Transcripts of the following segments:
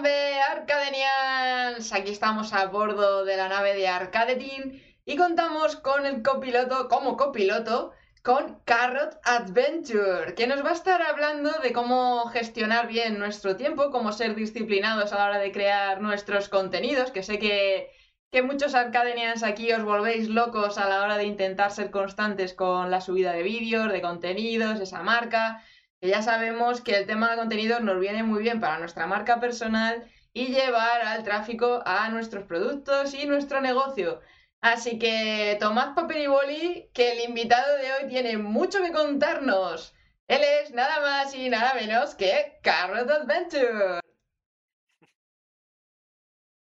Jibambe Arcadenians, aquí estamos a bordo de la nave de Arcadetin y contamos con el copiloto, como copiloto, con Carrot Adventure, que nos va a estar hablando de cómo gestionar bien nuestro tiempo, cómo ser disciplinados a la hora de crear nuestros contenidos, que sé que, que muchos Arcadenians aquí os volvéis locos a la hora de intentar ser constantes con la subida de vídeos, de contenidos, esa marca ya sabemos que el tema de contenidos nos viene muy bien para nuestra marca personal y llevar al tráfico a nuestros productos y nuestro negocio. Así que tomad papel y boli, que el invitado de hoy tiene mucho que contarnos. Él es nada más y nada menos que Carrot Adventure.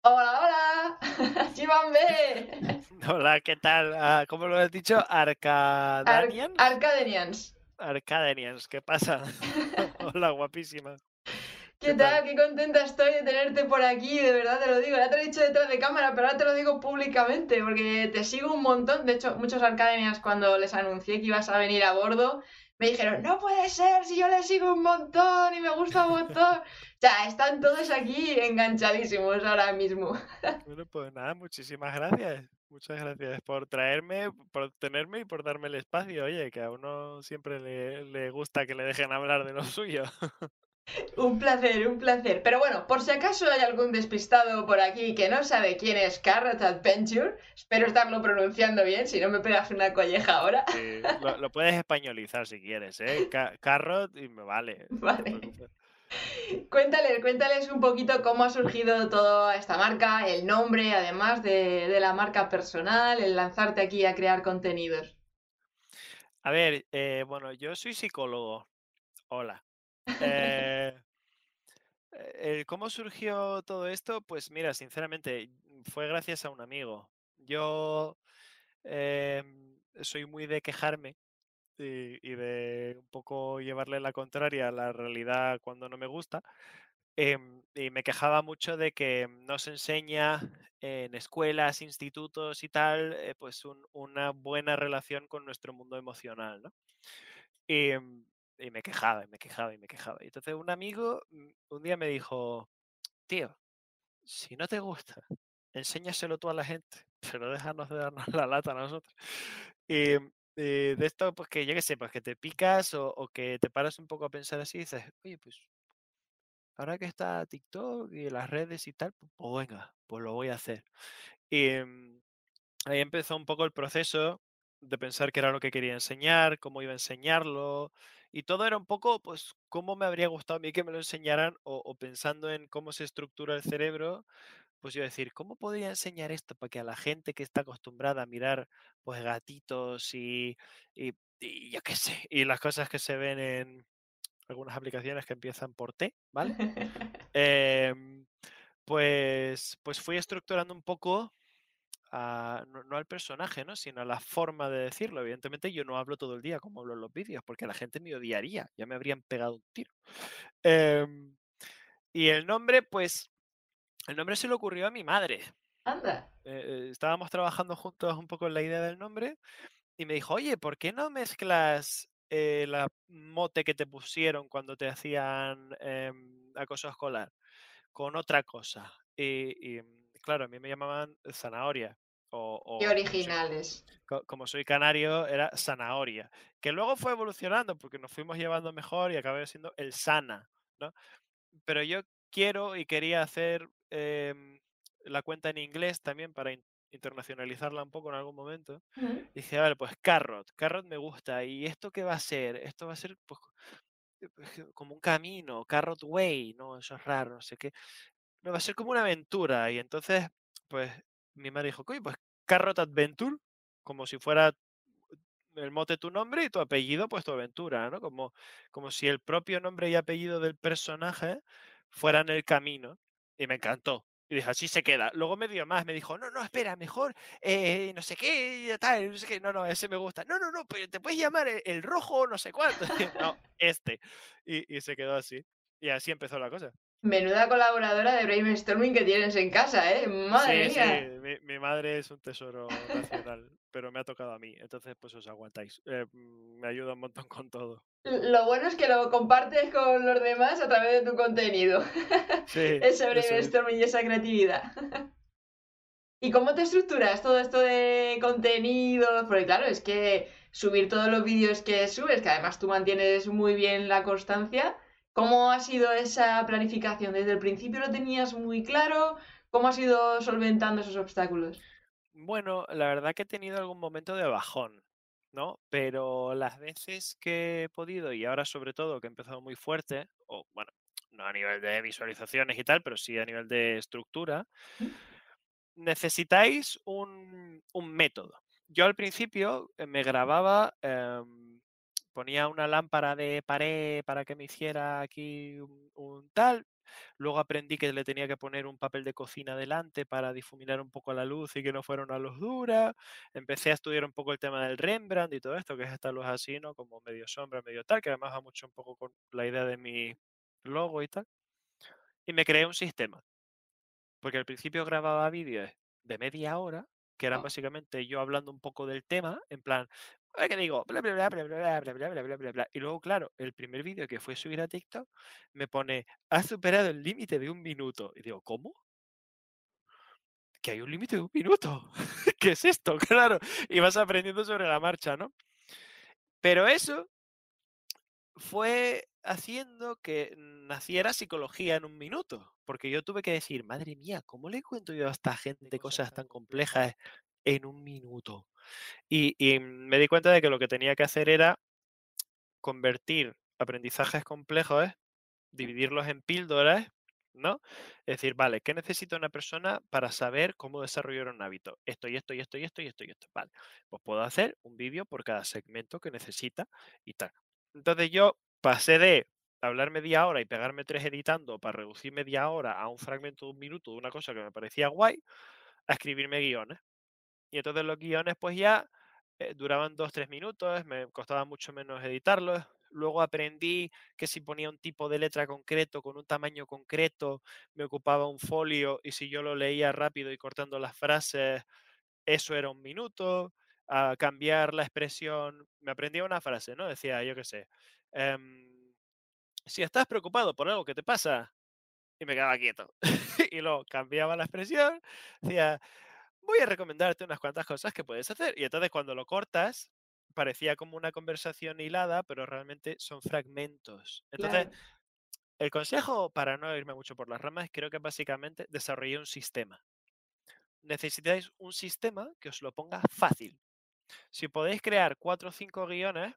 Hola, hola, Chivambe. Hola, ¿qué tal? Ah, ¿Cómo lo has dicho? ¿Arcadanians? Arcadenians. Arcadenians, ¿qué pasa? Hola, guapísima. ¿Qué tal? Qué contenta estoy de tenerte por aquí, de verdad te lo digo. Ya te lo he dicho detrás de cámara, pero ahora te lo digo públicamente, porque te sigo un montón. De hecho, muchos Arcadenians cuando les anuncié que ibas a venir a bordo, me dijeron, no puede ser, si yo les sigo un montón y me gusta un montón. o sea, están todos aquí enganchadísimos ahora mismo. Bueno, pues nada, muchísimas gracias. Muchas gracias por traerme, por tenerme y por darme el espacio. Oye, que a uno siempre le, le gusta que le dejen hablar de lo suyo. Un placer, un placer. Pero bueno, por si acaso hay algún despistado por aquí que no sabe quién es Carrot Adventure, espero estarlo pronunciando bien, si no me pegas una colleja ahora. Sí, lo, lo puedes españolizar si quieres, ¿eh? Ca- Carrot y me vale. Vale. Cuéntales, cuéntales un poquito cómo ha surgido toda esta marca, el nombre, además de, de la marca personal, el lanzarte aquí a crear contenidos. A ver, eh, bueno, yo soy psicólogo. Hola. Eh, eh, ¿cómo surgió todo esto? Pues mira, sinceramente, fue gracias a un amigo. Yo em, soy muy de quejarme y, de un poco llevarle la contraria a la realidad cuando no me gusta. em, y me quejaba mucho de que no se enseña en escuelas, institutos y tal, eh, pues un- una buena relación con nuestro mundo emocional, ¿no? Y, mm, y me quejaba, y me quejaba, y me quejaba. Y entonces un amigo mm, un día me dijo, tío, si no te gusta, enséñaselo tú a la gente, pero déjanos de darnos la lata a nosotros. Y, de esto, pues que qué sé, pues que te picas o, que te paras un poco a pensar así y dices, oye, pues ahora que está TikTok y las redes y tal, pues, venga, pues lo voy a hacer. Y mm, ahí empezó un poco el proceso de pensar qué era lo que quería enseñar, cómo iba a enseñarlo, y todo era un poco, pues, cómo me habría gustado a mí que me lo enseñaran, o pensando en cómo se estructura el cerebro, pues yo decir, ¿cómo podría enseñar esto para que a la gente que está acostumbrada a mirar, pues, gatitos y, y, y yo qué sé, y las cosas que se ven en algunas aplicaciones que empiezan por T, ¿vale? Em, pues, pues fui estructurando un poco a- no, no al personaje, ¿no? Sino a la forma de decirlo. Evidentemente yo no hablo todo el día como hablo en los vídeos, porque la gente me odiaría, ya me habrían pegado un tiro. Em, y el nombre, pues, el nombre se le ocurrió a mi madre. Anda. Eh, eh, estábamos trabajando juntos un poco en la idea del nombre y me dijo, oye, ¿por qué no mezclas eh, la mote que te pusieron cuando te hacían em, acoso escolar con otra cosa? Y, y, mm, claro, a mí me llamaban zanahoria. O, Qué o como soy, originales. co- como soy canario, era zanahoria. Que luego fue evolucionando porque nos fuimos llevando mejor y acabé siendo el sana, ¿no? Pero yo quiero y quería hacer em, la cuenta en inglés también para in- internacionalizarla un poco en algún momento. Ujú. Y dije, vale, pues Carrot, Carrot me gusta. ¿Y esto qué va a ser? Esto va a ser pues, eh, pues, que- como un camino, Carrot Way, ¿no? Eso es raro, no sé qué. No, va a ser como una aventura. Y entonces, pues, mi madre dijo, oye, pues Carrot Adventure, como si fuera el mote tu nombre y tu apellido, pues tu aventura, ¿no? Como, como si el propio nombre y apellido del personaje fueran el camino. Y me encantó. Y dije, así se queda. Luego me dio más, me dijo, no, no, espera, mejor, eh, no sé qué, tal, no sé qué, no, no, ese me gusta. No, no, no, pero te puedes llamar el, el rojo, no sé cuánto. no, este. Y, y se quedó así. Y así empezó la cosa. Menuda colaboradora de brainstorming que tienes en casa, ¿eh? Madre sí, mía. Sí, mi, madre es un tesoro nacional, pero me ha tocado a mí, entonces pues os aguantáis. Eh, me ayuda un montón con todo. Lo bueno es que lo compartes con los demás a través de tu contenido. Sí, Ese brainstorming y esa creatividad. ¿Y cómo te estructuras todo esto de contenido? Porque claro, es que subir todos los vídeos que subes, que además tú mantienes muy bien la constancia, ¿Cómo ha sido esa planificación? ¿Desde el principio lo tenías muy claro? ¿Cómo has ido solventando esos obstáculos? Bueno, la verdad que he tenido algún momento de bajón, ¿no? Pero las veces que he podido, y ahora sobre todo que he empezado muy fuerte, o bueno, no a nivel de visualizaciones y tal, pero sí a nivel de estructura, necesitáis un, método. Yo al principio eh, me grababa em, ponía una lámpara de pared para que me hiciera aquí un, tal. Luego aprendí que le tenía que poner un papel de cocina delante para difuminar un poco la luz y que no fuera una luz dura. Empecé a estudiar un poco el tema del Rembrandt y todo esto, que es esta luz así, ¿no? Como medio sombra, medio tal, que además va mucho un poco con la idea de mi logo y tal. Y me creé un sistema. Porque al principio grababa vídeos de media hora, que eran básicamente yo hablando un poco del tema, en plan, que digo, bla, bla, bla, bla, bla, bla, bla, bla, bla, bla, bla. Y luego, claro, el primer vídeo que fue subir a TikTok me pone, has superado el límite de un minuto. Y digo, ¿cómo? Que hay un límite de un minuto. ¿Qué es esto? Claro. Y vas aprendiendo sobre la marcha, ¿no? Pero eso fue haciendo que naciera psicología en un minuto. Porque yo tuve que decir, madre mía, ¿cómo le cuento yo a esta gente cosas tan complejas en un minuto? Y, me di cuenta de que lo que tenía que hacer era convertir aprendizajes complejos, dividirlos en píldoras, ¿no? Es decir, vale, ¿qué necesita una persona para saber cómo desarrollar un hábito? Esto y esto y esto y esto y esto y esto. Vale, pues puedo hacer un vídeo por cada segmento que necesita y tal. Entonces yo pasé de hablar media hora y pegarme tres editando para reducir media hora a un fragmento de un minuto de una cosa que me parecía guay, a escribirme guiones. Y entonces los guiones pues ya eh, duraban dos, tres minutos, me costaba mucho menos editarlos. Luego aprendí que si ponía un tipo de letra concreto con un tamaño concreto, me ocupaba un folio y si yo lo leía rápido y cortando las frases, eso era un minuto. A cambiar la expresión, me aprendía una frase, ¿no? Decía, yo qué sé, em, si estás preocupado por algo que te pasa, y me quedaba quieto. y luego cambiaba la expresión, decía, voy a recomendarte unas cuantas cosas que puedes hacer. Y entonces cuando lo cortas, parecía como una conversación hilada, pero realmente son fragmentos. Entonces, el consejo, para no irme mucho por las ramas, creo que básicamente desarrollé un sistema. Necesitáis un sistema que os lo ponga fácil. Si podéis crear cuatro o cinco guiones,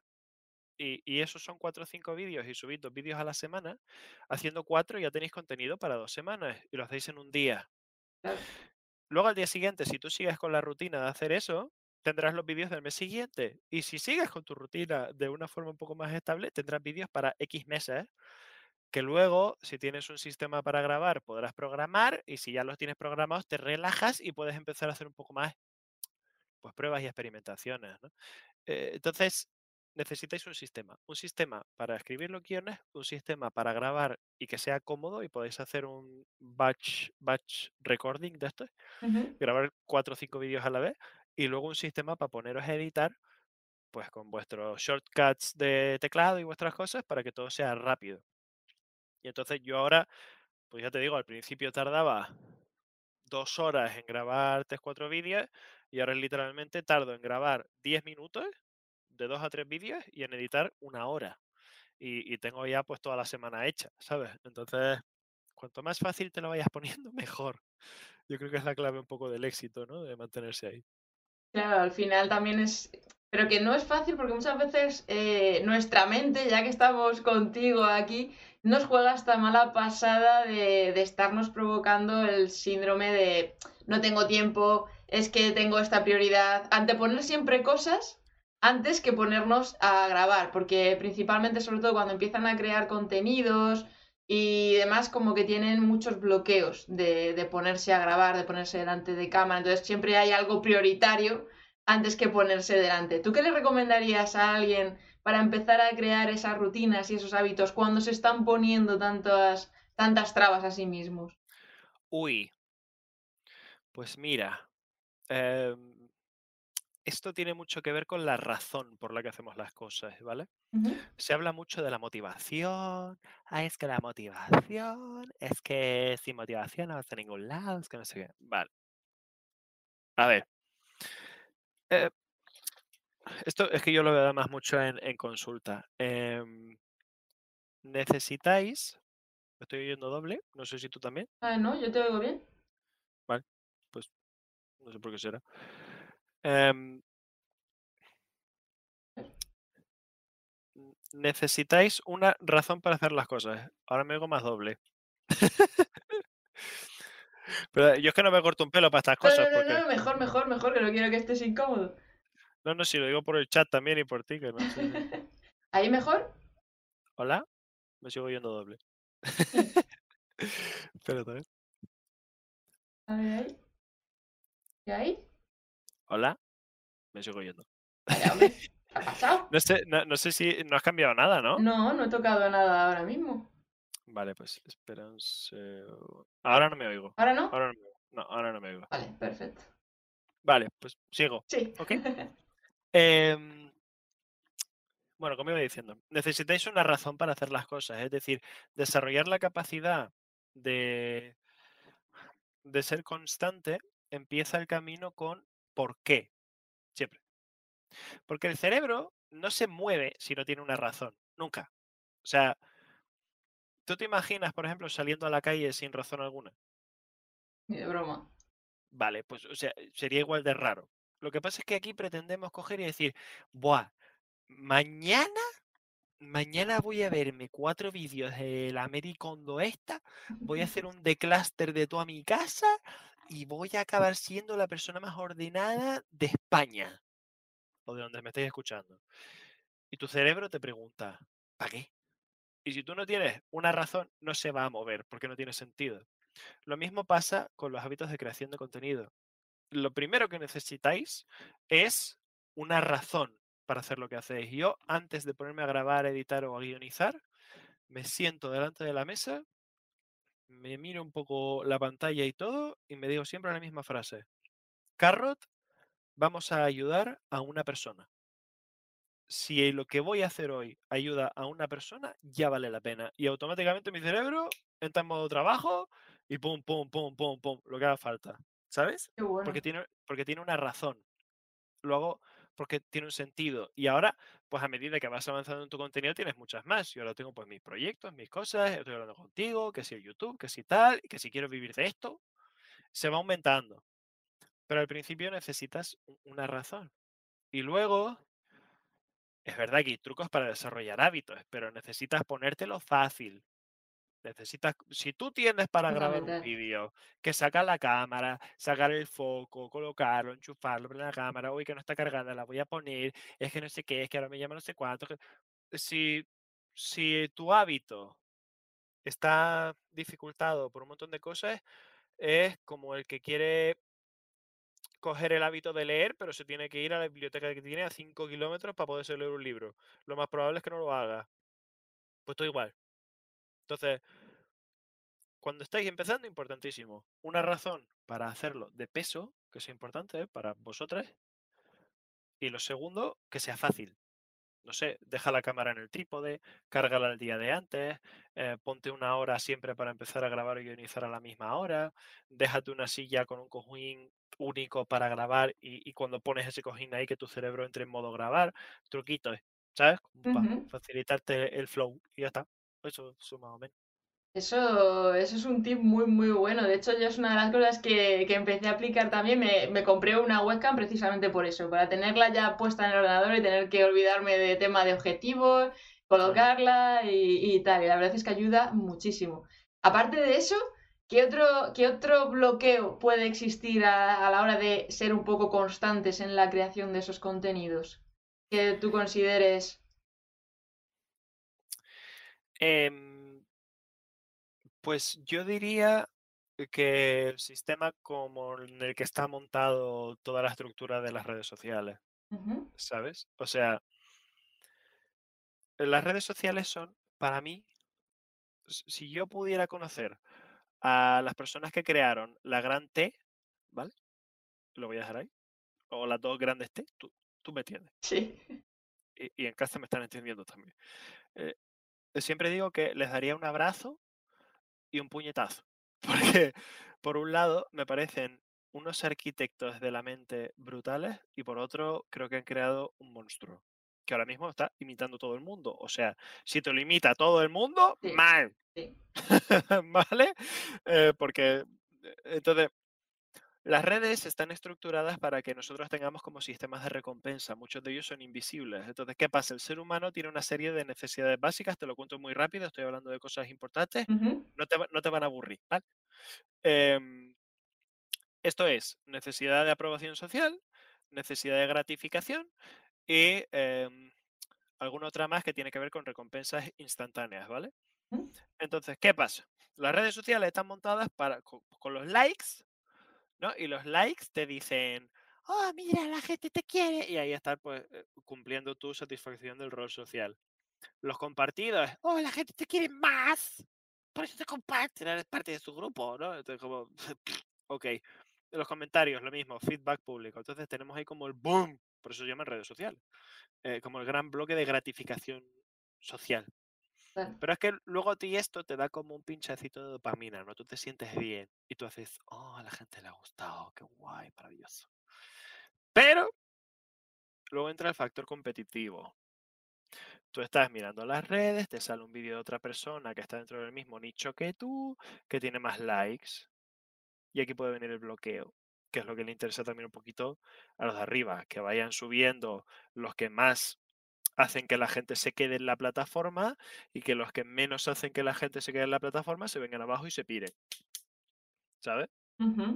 y, y, esos son cuatro o cinco vídeos y subís dos vídeos a la semana, haciendo cuatro ya tenéis contenido para dos semanas y lo hacéis en un día. Luego al día siguiente, si tú sigues con la rutina de hacer eso, tendrás los vídeos del mes siguiente. Y si sigues con tu rutina de una forma un poco más estable, tendrás vídeos para X meses. Que luego, si tienes un sistema para grabar, podrás programar. Y si ya los tienes programados, te relajas y puedes empezar a hacer un poco más pues, pruebas y experimentaciones. Eh, entonces, necesitáis un sistema. Un sistema para escribir los guiones, un sistema para grabar y que sea cómodo y podéis hacer un batch, batch recording de esto, grabar cuatro o cinco vídeos a la vez y luego un sistema para poneros a editar pues con vuestros shortcuts de teclado y vuestras cosas para que todo sea rápido. Y entonces yo ahora, pues ya te digo, al principio tardaba dos horas en grabar tres, cuatro vídeos y ahora literalmente tardo en grabar 10 minutos de dos a tres vídeos y en editar una hora. Y, tengo ya pues toda la semana hecha, ¿sabes? Entonces, cuanto más fácil te lo vayas poniendo, mejor. Yo creo que es la clave un poco del éxito, ¿no? De mantenerse ahí. Claro, al final también es... Pero que no es fácil porque muchas veces eh, nuestra mente, ya que estamos contigo aquí, nos juega esta mala pasada de, de estarnos provocando el síndrome de no tengo tiempo, es que tengo esta prioridad. Anteponer siempre cosas antes que ponernos a grabar, porque principalmente, sobre todo cuando empiezan a crear contenidos y demás, como que tienen muchos bloqueos de, ponerse a grabar, de ponerse delante de cámara, entonces siempre hay algo prioritario antes que ponerse delante. ¿Tú qué le recomendarías a alguien para empezar a crear esas rutinas y esos hábitos cuando se están poniendo tantas tantas trabas a sí mismos? Uy, pues mira, em, esto tiene mucho que ver con la razón por la que hacemos las cosas, ¿vale? Se habla mucho de la motivación. Ah, es que la motivación, es que sin motivación no vas a ningún lado, es que no sé qué. Vale. A ver. eh, esto es que yo lo veo además mucho en, en consulta. Em, necesitáis, me estoy oyendo doble, no sé si tú también, Ah, ¿no? ¿Yo te oigo bien? pues no sé por qué será. Em, necesitáis una razón para hacer las cosas. Ahora me oigo más doble. Pero yo es que no me corto un pelo para estas No, cosas, no, no, porque... no, mejor, mejor, mejor, que no quiero que estés incómodo. No, no, si lo digo por el chat también y por ti, que no. ¿Ahí mejor? ¿Hola? Me sigo oyendo doble. Espérate, a ver. A ver, ahí. ¿Y ahí? ¿Hola? Me sigo oyendo. Vaya, hombre, ¿qué ha pasado? No sé, no, no sé si no has cambiado nada, ¿no? No, no he tocado nada ahora mismo. Vale, pues espera un segundo. Ahora no me oigo. ¿Ahora no? Ahora no me oigo. No, ahora no me oigo. Vale, perfecto. Vale, pues sigo. Sí. Ok. Em, bueno, como iba diciendo, necesitáis una razón para hacer las cosas, es decir, desarrollar la capacidad de, de ser constante empieza el camino con por qué, siempre. Porque el cerebro no se mueve si no tiene una razón, nunca. O sea, ¿tú te imaginas, por ejemplo, saliendo a la calle sin razón alguna? Ni de broma. Vale, pues o sea, sería igual de raro. Lo que pasa es que aquí pretendemos coger y decir, buah, mañana, mañana voy a verme cuatro vídeos de la Americondo esta, voy a hacer un decluster de toda mi casa y voy a acabar siendo la persona más ordenada de España o de donde me estéis escuchando. Y tu cerebro te pregunta, ¿para qué? Y si tú no tienes una razón, no se va a mover porque no tiene sentido. Lo mismo pasa con los hábitos de creación de contenido. Lo primero que necesitáis es una razón para hacer lo que hacéis. Yo, antes de ponerme a grabar, editar o a guionizar, me siento delante de la mesa, me miro un poco la pantalla y todo, y me digo siempre la misma frase. Carrot, vamos a ayudar a una persona. Si lo que voy a hacer hoy ayuda a una persona, ya vale la pena. Y automáticamente mi cerebro entra en modo trabajo y pum, pum, pum, pum, pum, lo que haga falta. ¿Sabes? Bueno. Porque tiene, porque tiene una razón. Lo hago porque tiene un sentido. Y ahora, pues a medida que vas avanzando en tu contenido, tienes muchas más. Yo ahora tengo pues mis proyectos, mis cosas, estoy hablando contigo, que si el YouTube, que si tal, que si quiero vivir de esto, se va aumentando. Pero al principio necesitas una razón. Y luego, es verdad que hay trucos para desarrollar hábitos, pero necesitas ponértelo fácil. Necesitas, si tú tienes para grabar un vídeo, que sacar la cámara, sacar el foco, colocarlo, enchufarlo, prender la cámara, uy, que no está cargada, la voy a poner, es que no sé qué, es que ahora me llama no sé cuánto. que- Si, si tu hábito está dificultado por un montón de cosas, es como el que quiere coger el hábito de leer, pero se tiene que ir a la biblioteca que tiene a 5 kilómetros para poderse leer un libro. Lo más probable es que no lo haga. Pues todo igual. Entonces, cuando estáis empezando, importantísimo. Una razón para hacerlo de peso, que es importante ¿eh? para vosotras. Y lo segundo, que sea fácil. No sé, deja la cámara en el trípode, cárgala el día de antes, eh, ponte una hora siempre para empezar a grabar y guionizar a la misma hora, déjate una silla con un cojín único para grabar y, y cuando pones ese cojín ahí que tu cerebro entre en modo grabar, truquitos, ¿sabes? Para facilitarte el flow y ya está. Eso, eso más o menos. Eso, eso es un tip muy, muy bueno. De hecho, yo es una de las cosas que, que empecé a aplicar también. Me, me compré una webcam precisamente por eso, para tenerla ya puesta en el ordenador y tener que olvidarme de tema de objetivos, colocarla y, y tal. Y la verdad es que ayuda muchísimo. Aparte de eso, ¿qué otro, qué otro bloqueo puede existir a, a la hora de ser un poco constantes en la creación de esos contenidos? Que tú consideres. Em, pues yo diría que el sistema como en el que está montado toda la estructura de las redes sociales, ¿sabes? O sea, las redes sociales son, para mí, si yo pudiera conocer a las personas que crearon la gran T, ¿vale? Lo voy a dejar ahí. O las dos grandes T, tú, tú me entiendes. Sí. Y, y en casa me están entendiendo también. Eh, siempre digo que les daría un abrazo y un puñetazo. Porque, por un lado, me parecen unos arquitectos de la mente brutales y por otro, creo que han creado un monstruo que ahora mismo está imitando todo el mundo. O sea, si te lo imita todo el mundo, Sí. mal. Sí. ¿Vale? Eh, porque, eh, entonces, las redes están estructuradas para que nosotros tengamos como sistemas de recompensa. Muchos de ellos son invisibles. Entonces, ¿qué pasa? El ser humano tiene una serie de necesidades básicas. Te lo cuento muy rápido. Estoy hablando de cosas importantes. No te, no te van a aburrir. ¿vale? Em, esto es necesidad de aprobación social, necesidad de gratificación y em, alguna otra más que tiene que ver con recompensas instantáneas, ¿vale? Entonces, ¿qué pasa? Las redes sociales están montadas para, co- con, los likes, ¿no? Y los likes te dicen, oh, mira, la gente te quiere. Y ahí estás, pues, eh, cumpliendo tu satisfacción del rol social. Los compartidos, oh, la gente te quiere más. Por eso te comparten, eres parte de su grupo, ¿no? Entonces, como, ok. Los comentarios, lo mismo, feedback público. Entonces, tenemos ahí como el boom, por eso se llaman redes sociales, eh, como el gran bloque de gratificación social. Pero es que luego a ti esto te da como un pinchacito de dopamina, ¿no? Tú te sientes bien y tú haces, oh, a la gente le ha gustado, qué guay, maravilloso. Pero luego entra el factor competitivo. Tú estás mirando las redes, te sale un vídeo de otra persona que está dentro del mismo nicho que tú, que tiene más likes. Y aquí puede venir el bloqueo, que es lo que le interesa también un poquito a los de arriba, que vayan subiendo los que más hacen que la gente se quede en la plataforma y que los que menos hacen que la gente se quede en la plataforma se vengan abajo y se piren. ¿Sabes?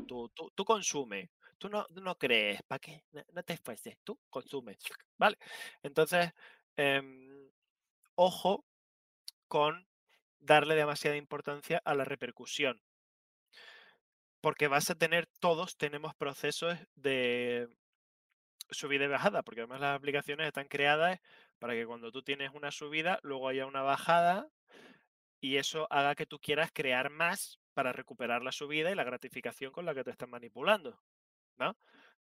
Tú, tú, tú consume. Tú no, no crees, ¿para qué? No, no te esfuerces, tú consume. ¿Vale? Entonces, em, ojo con darle demasiada importancia a la repercusión. Porque vas a tener, todos tenemos procesos de subida y bajada, porque además las aplicaciones están creadas para que cuando tú tienes una subida, luego haya una bajada y eso haga que tú quieras crear más para recuperar la subida y la gratificación con la que te están manipulando. ¿no?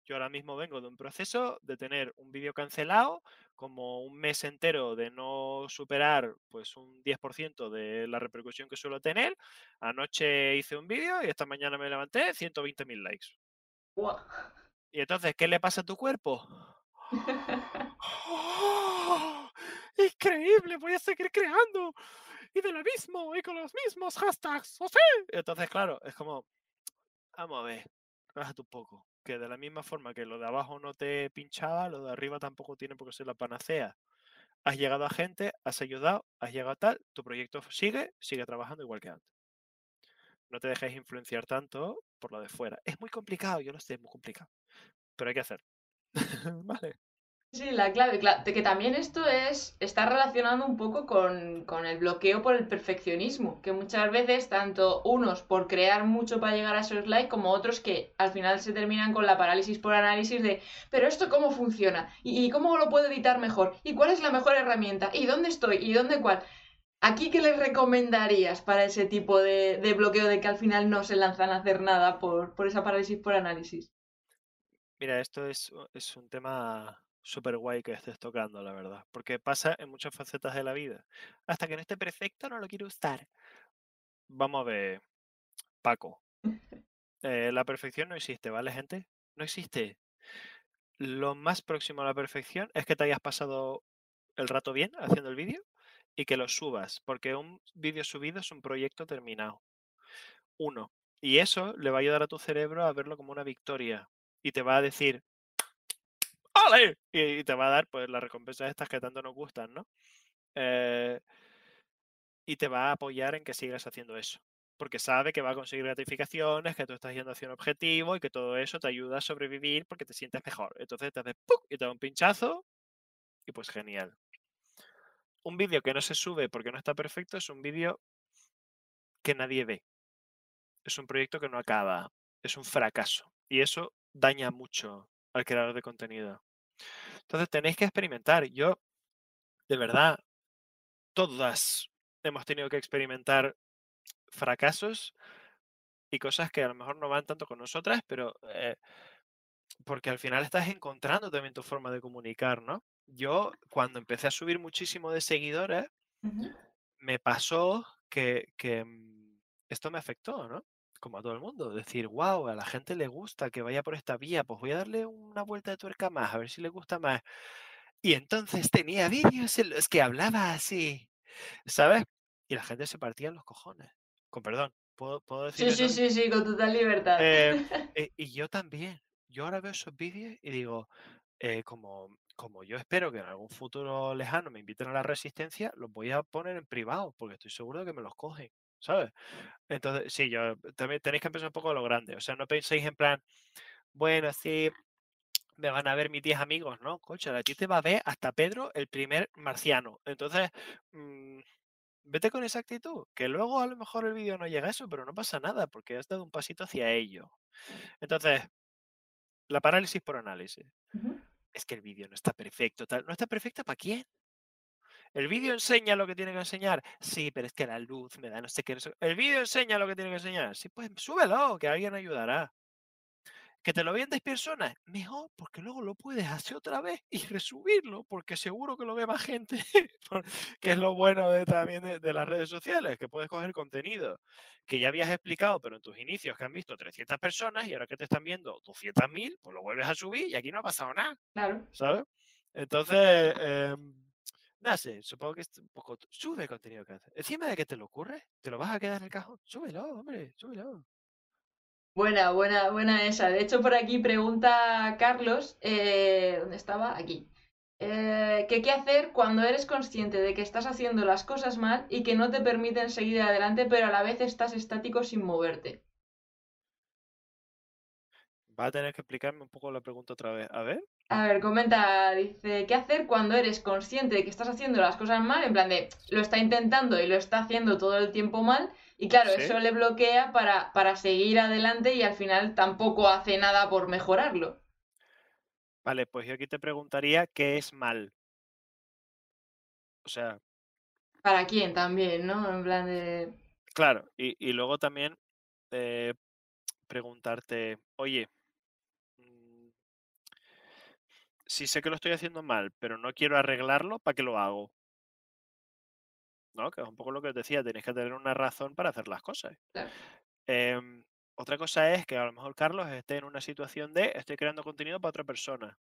Yo ahora mismo vengo de un proceso de tener un vídeo cancelado, como un mes entero de no superar pues un 10% de la repercusión que suelo tener. Anoche hice un vídeo y esta mañana me levanté 120.000 likes. Y entonces, ¿qué le pasa a tu cuerpo? ¡Increíble! Voy a seguir creando. Y de lo mismo, y con los mismos hashtags. ¡O sí! Entonces, claro, es como, vamos a ver, bájate un poco. Que de la misma forma que lo de abajo no te pinchaba, lo de arriba tampoco tiene por qué ser la panacea. Has llegado a gente, has ayudado, has llegado a tal, tu proyecto sigue, sigue trabajando igual que antes. No te dejes influenciar tanto por lo de fuera. Es muy complicado, yo lo sé, es muy complicado. Pero hay que hacer. vale. Sí, la clave, que también esto es, está relacionado un poco con, con el bloqueo por el perfeccionismo, que muchas veces tanto unos por crear mucho para llegar a esos likes, como otros que al final se terminan con la parálisis por análisis de, pero esto cómo funciona, y, y cómo lo puedo editar mejor, y cuál es la mejor herramienta, y dónde estoy, y dónde cuál. ¿Aquí qué les recomendarías para ese tipo de, de bloqueo de que al final no se lanzan a hacer nada por, por esa parálisis por análisis? Mira, esto es, es un tema súper guay que estés tocando, la verdad. Porque pasa en muchas facetas de la vida. Hasta que no esté perfecto, no lo quiero usar. Vamos a ver, Paco. eh, la perfección no existe, ¿vale, gente? No existe. Lo más próximo a la perfección es que te hayas pasado el rato bien haciendo el vídeo y que lo subas, porque un vídeo subido es un proyecto terminado. Uno. Y eso le va a ayudar a tu cerebro a verlo como una victoria. Y te va a decir, Y, te va a dar pues las recompensas estas que tanto nos gustan, ¿no? Eh, y te va a apoyar en que sigas haciendo eso. Porque sabe que va a conseguir gratificaciones, que tú estás yendo hacia un objetivo y que todo eso te ayuda a sobrevivir porque te sientes mejor. Entonces te hace ¡puc! y te da un pinchazo y pues genial. Un vídeo que no se sube porque no está perfecto es un vídeo que nadie ve. Es un proyecto que no acaba. Es un fracaso. Y eso daña mucho al creador de contenido. Entonces tenéis que experimentar. Yo, de verdad, todas hemos tenido que experimentar fracasos y cosas que a lo mejor no van tanto con nosotras, pero eh, porque al final estás encontrando también tu forma de comunicar, ¿no? Yo cuando empecé a subir muchísimo de seguidores, me pasó que, que, mm, esto me afectó, ¿no? Como a todo el mundo, decir, wow, a la gente le gusta que vaya por esta vía, pues voy a darle una vuelta de tuerca más, a ver si le gusta más. Y entonces tenía vídeos en los que hablaba así, ¿sabes? Y la gente se partía en los cojones. Con perdón, ¿puedo, puedo decir Sí, sí, sí, sí, con total libertad. Eh, eh, y yo también. Yo ahora veo esos vídeos y digo, eh, como, como yo espero que en algún futuro lejano me inviten a la resistencia, los voy a poner en privado, porque estoy seguro de que me los cogen, ¿sabes? Entonces, sí, yo también tenéis que empezar un poco a lo grande. O sea, no penséis en plan, bueno, sí, me van a ver mis 10 amigos, ¿no? Concha, a ti te va a ver hasta Pedro, el primer marciano. Entonces, mm, vete con esa actitud, que luego a lo mejor el vídeo no llega a eso, pero no pasa nada, porque has dado un pasito hacia ello. Entonces, la parálisis por análisis. Es que el vídeo no está perfecto. tal. ¿No está perfecto para quién? ¿El vídeo enseña lo que tiene que enseñar? Sí, pero es que la luz me da no sé qué. no sé- ¿El vídeo enseña lo que tiene que enseñar? Sí, pues súbelo, que alguien ayudará. ¿Que te lo vean 10 personas? Mejor, porque luego lo puedes hacer otra vez y resubirlo, porque seguro que lo ve más gente. que es lo bueno de, también de, de las redes sociales, que puedes coger contenido que ya habías explicado, pero en tus inicios que han visto 300 personas y ahora que te están viendo 200.000, pues lo vuelves a subir y aquí no ha pasado nada. Claro. ¿sabes? Entonces, em, no sé, supongo que es un poco... Sube el contenido que haces. Encima de que te lo ocurre, te lo vas a quedar en el cajón. Súbelo, hombre, súbelo. Buena, buena, buena esa. De hecho, por aquí pregunta Carlos, eh, ¿dónde estaba? Aquí. Eh, que qué hacer cuando eres consciente de que estás haciendo las cosas mal y que no te permiten seguir adelante, pero a la vez estás estático sin moverte. Va a tener que explicarme un poco la pregunta otra vez. A ver. A ver, comenta, dice, ¿qué hacer cuando eres consciente de que estás haciendo las cosas mal? En plan de, lo está intentando y lo está haciendo todo el tiempo mal. Y claro, Sí. eso le bloquea para, para seguir adelante y al final tampoco hace nada por mejorarlo. Vale, pues yo aquí te preguntaría qué es mal. O sea, ¿Para quién también, no? En plan de... claro, y, y luego también eh, preguntarte, oye, mm, si sé que lo estoy haciendo mal, pero no quiero arreglarlo, ¿para qué lo hago? ¿No? Que es un poco lo que os decía, tenéis que tener una razón para hacer las cosas. Claro. Em, otra cosa es que a lo mejor Carlos esté en una situación de estoy creando contenido para otra persona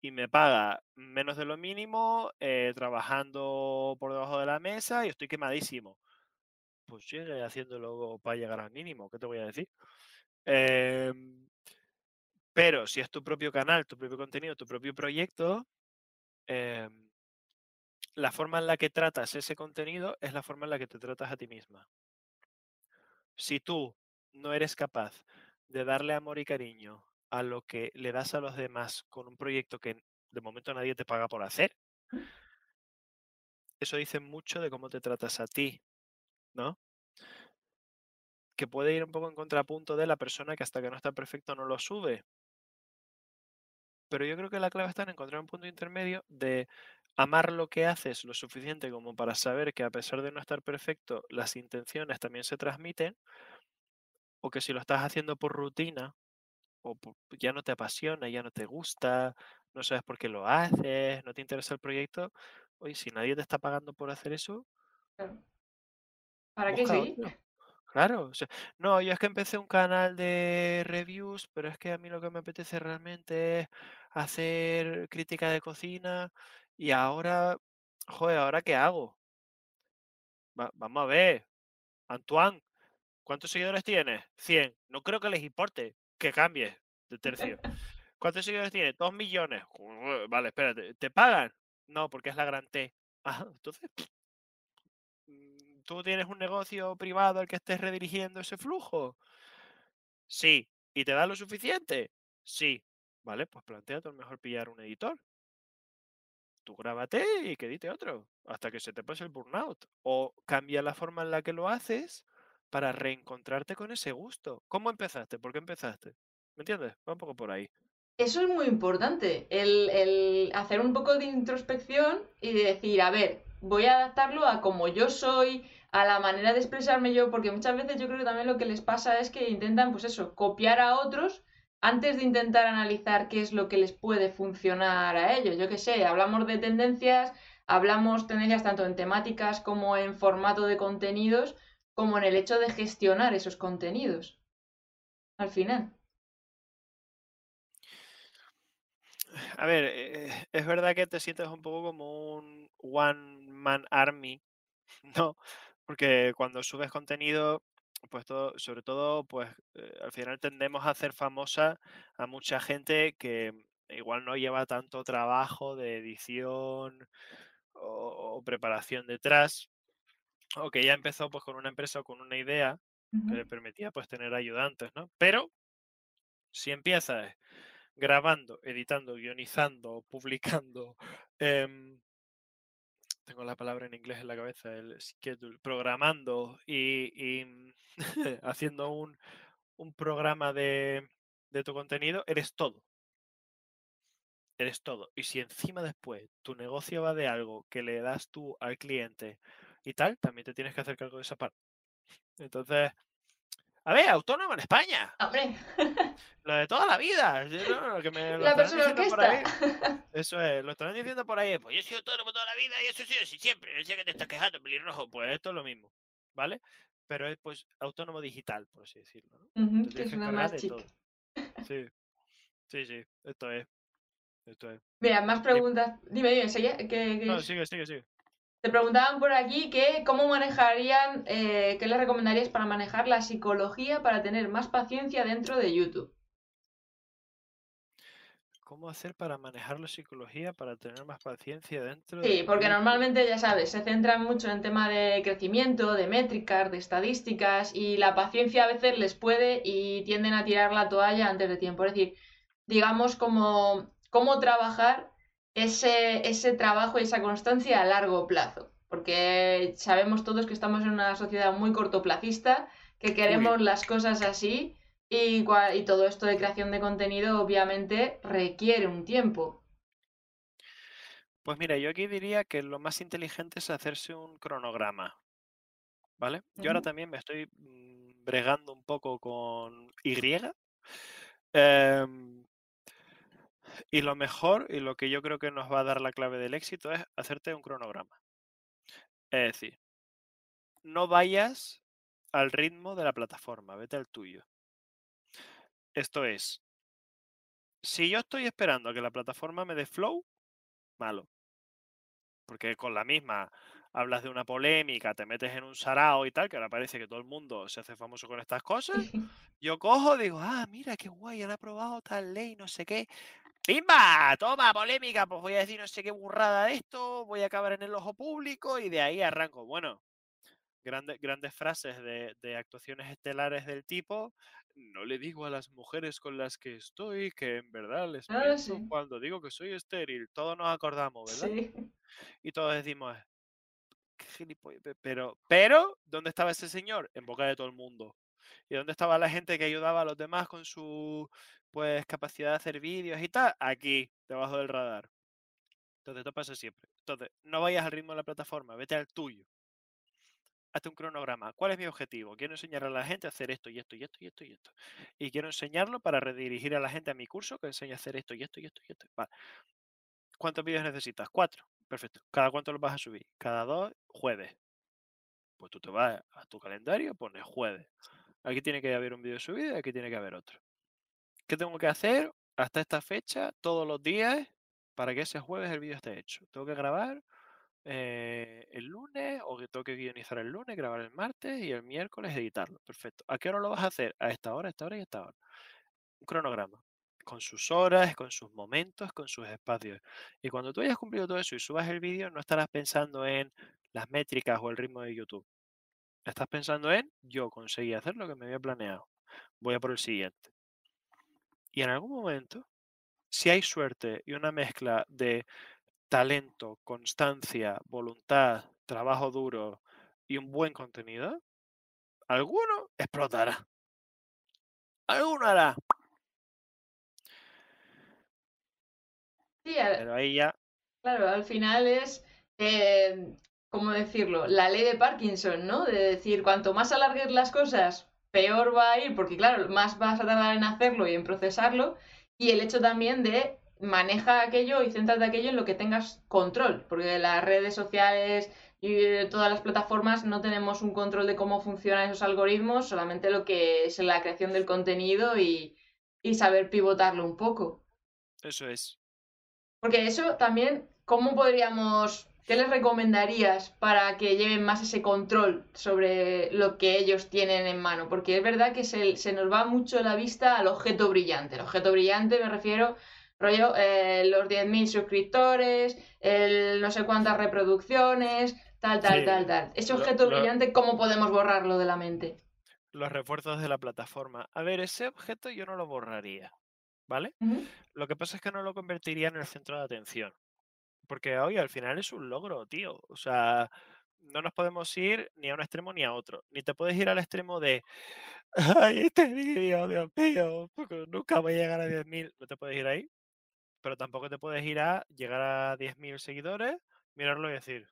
y me paga menos de lo mínimo, eh, trabajando por debajo de la mesa y estoy quemadísimo. Pues sigue haciéndolo para llegar al mínimo, ¿qué te voy a decir? Em, pero si es tu propio canal, tu propio contenido, tu propio proyecto, em, la forma en la que tratas ese contenido es la forma en la que te tratas a ti misma. Si tú no eres capaz de darle amor y cariño a lo que le das a los demás con un proyecto que de momento nadie te paga por hacer, eso dice mucho de cómo te tratas a ti, ¿no? Que puede ir un poco en contrapunto de la persona que hasta que no está perfecto no lo sube. Pero yo creo que la clave está en encontrar un punto intermedio de amar lo que haces lo suficiente como para saber que a pesar de no estar perfecto, las intenciones también se transmiten, o que si lo estás haciendo por rutina, o ya no te apasiona, ya no te gusta, no sabes por qué lo haces, no te interesa el proyecto, oye, si nadie te está pagando por hacer eso. ¿Para qué seguir? Claro, o sea, no, yo es que empecé un canal de reviews, pero es que a mí lo que me apetece realmente es hacer crítica de cocina y ahora, joder, ¿ahora qué hago? Va- vamos a ver, Antoine, ¿cuántos seguidores tienes? 100. No creo que les importe que cambies de tercio. ¿Cuántos seguidores tienes? Dos millones. Joder, Vale, espérate, ¿te pagan? No, porque es la gran T. Ah, entonces, mm, ¿tú tienes un negocio privado al que estés redirigiendo ese flujo? Sí. ¿Y te da lo suficiente? Sí. Vale, pues planteate a mejor pillar un editor. Tú grábate y que edite otro, hasta que se te pase el burnout. O cambia la forma en la que lo haces para reencontrarte con ese gusto. ¿Cómo empezaste? ¿Por qué empezaste? ¿Me entiendes? Va un poco por ahí. Eso es muy importante, el, el hacer un poco de introspección y de decir, a ver, voy a adaptarlo a como yo soy, a la manera de expresarme yo, porque muchas veces yo creo que también lo que les pasa es que intentan, pues eso, copiar a otros antes de intentar analizar qué es lo que les puede funcionar a ellos. Yo qué sé, hablamos de tendencias, hablamos tendencias tanto en temáticas como en formato de contenidos, como en el hecho de gestionar esos contenidos. Al final. A ver, eh, es verdad que te sientes un poco como un one man army, ¿no? Porque cuando subes contenido, pues todo, sobre todo, pues eh, al final tendemos a hacer famosa a mucha gente que igual no lleva tanto trabajo de edición o, preparación detrás, o que ya empezó pues con una empresa o con una idea que le permitía pues tener ayudantes, ¿no? Pero si empiezas grabando, editando, guionizando, publicando, em, tengo la palabra en inglés en la cabeza, el schedule, programando y, mm, haciendo un, programa de, de tu contenido, eres todo. Eres todo. Y si encima después tu negocio va de algo que le das tú al cliente y tal, también te tienes que hacer cargo de esa parte. Entonces, a ver, autónomo en España. Hombre. Lo de toda la vida. la persona orquesta. eso es, lo están diciendo por ahí. Pues yo he sido autónomo toda la vida y eso sí, sí siempre. No sé que te estás quejando, pelirrojo. Pues esto es lo mismo. ¿Vale? Pero es pues autónomo digital, por así decirlo. que es una más chica. Sí. Sí, sí. Esto es. Esto es. Mira, más preguntas. Dime, dime, sigue. No, sigue, sigue, sigue. Te preguntaban por aquí que cómo manejarían, eh, qué le recomendarías para manejar la psicología para tener más paciencia dentro de YouTube. ¿Cómo hacer para manejar la psicología para tener más paciencia dentro Sí, porque normalmente, ya sabes, se centran mucho en tema de crecimiento, de métricas, de estadísticas, y la paciencia a veces les puede y tienden a tirar la toalla antes de tiempo. Es decir, digamos como cómo trabajar ese, ese trabajo y esa constancia a largo plazo. Porque sabemos todos que estamos en una sociedad muy cortoplacista, que queremos las cosas así y, y todo esto de creación de contenido obviamente requiere un tiempo. Pues mira, yo aquí diría que lo más inteligente es hacerse un cronograma. ¿Vale? Yo ahora también me estoy mm, bregando un poco con Y. Em, y lo mejor y lo que yo creo que nos va a dar la clave del éxito es hacerte un cronograma. Es decir, no vayas al ritmo de la plataforma, vete al tuyo. Esto es, si yo estoy esperando a que la plataforma me dé flow, malo. Porque con la misma hablas de una polémica, te metes en un sarao y tal, que ahora parece que todo el mundo se hace famoso con estas cosas. Yo cojo, digo, ah, mira qué guay, han aprobado tal ley, no sé qué. ¡Pimba! Toma, polémica, pues voy a decir no sé qué burrada de esto, voy a acabar en el ojo público y de ahí arranco. Bueno, grandes, grandes frases de, actuaciones estelares del tipo, no le digo a las mujeres con las que estoy que en verdad les ah, cuando digo que soy estéril. Todos nos acordamos, ¿verdad? Sí. Y todos decimos, pero, pero, ¿dónde estaba ese señor? En boca de todo el mundo. ¿Y dónde estaba la gente que ayudaba a los demás con su pues capacidad de hacer vídeos y tal, aquí, debajo del radar. Entonces, esto pasa siempre. Entonces, no vayas al ritmo de la plataforma, vete al tuyo. Hazte un cronograma. ¿Cuál es mi objetivo? Quiero enseñar a la gente a hacer esto y esto y esto y esto y esto. Y quiero enseñarlo para redirigir a la gente a mi curso que enseña a hacer esto y esto y esto y esto. Vale. ¿Cuántos vídeos necesitas? Cuatro. Perfecto. ¿Cada cuánto los vas a subir? Cada dos, jueves. Pues tú te vas a tu calendario, pones jueves. Aquí tiene que haber un vídeo subido y aquí tiene que haber otro. ¿Qué tengo que hacer hasta esta fecha, todos los días, para que ese jueves el vídeo esté hecho? Tengo que grabar eh, el lunes o que tengo que guionizar el lunes, grabar el martes y el miércoles editarlo. Perfecto. ¿A qué hora lo vas a hacer? A esta hora, a esta hora y a esta hora. Un cronograma. Con sus horas, con sus momentos, con sus espacios. Y cuando tú hayas cumplido todo eso y subas el vídeo, no estarás pensando en las métricas o el ritmo de YouTube. Estás pensando en yo conseguí hacer lo que me había planeado. Voy a por el siguiente. Y en algún momento, si hay suerte y una mezcla de talento, constancia, voluntad, trabajo duro y un buen contenido, alguno explotará. Alguno hará. Sí, Pero ahí ya. Claro, al final es. Eh, ¿cómo decirlo? La ley de Parkinson, ¿no? De decir, cuanto más alargues las cosas, peor va a ir, porque claro, más vas a tardar en hacerlo y en procesarlo. Y el hecho también de maneja aquello y céntrate aquello en lo que tengas control, porque las redes sociales y todas las plataformas no tenemos un control de cómo funcionan esos algoritmos, solamente lo que es la creación del contenido y, y saber pivotarlo un poco. Eso es. Porque eso también, ¿cómo podríamos, qué les recomendarías para que lleven más ese control sobre lo que ellos tienen en mano? Porque es verdad que se, se nos va mucho la vista al objeto brillante. El objeto brillante me refiero rollo eh, los 10.000 suscriptores, el no sé cuántas reproducciones, tal, tal, Sí, tal, tal. Ese objeto lo- brillante, ¿cómo podemos borrarlo de la mente? Los refuerzos de la plataforma. A ver, ese objeto yo no lo borraría, ¿vale? Lo que pasa es que no lo convertiría en el centro de atención. Porque, oye, al final es un logro, tío. O sea, no nos podemos ir ni a un extremo ni a otro. Ni te puedes ir al extremo de, ay, este vídeo, Dios mío, porque nunca voy a llegar a 10.000. No te puedes ir ahí. Pero tampoco te puedes ir a llegar a 10.000 seguidores, mirarlo y decir,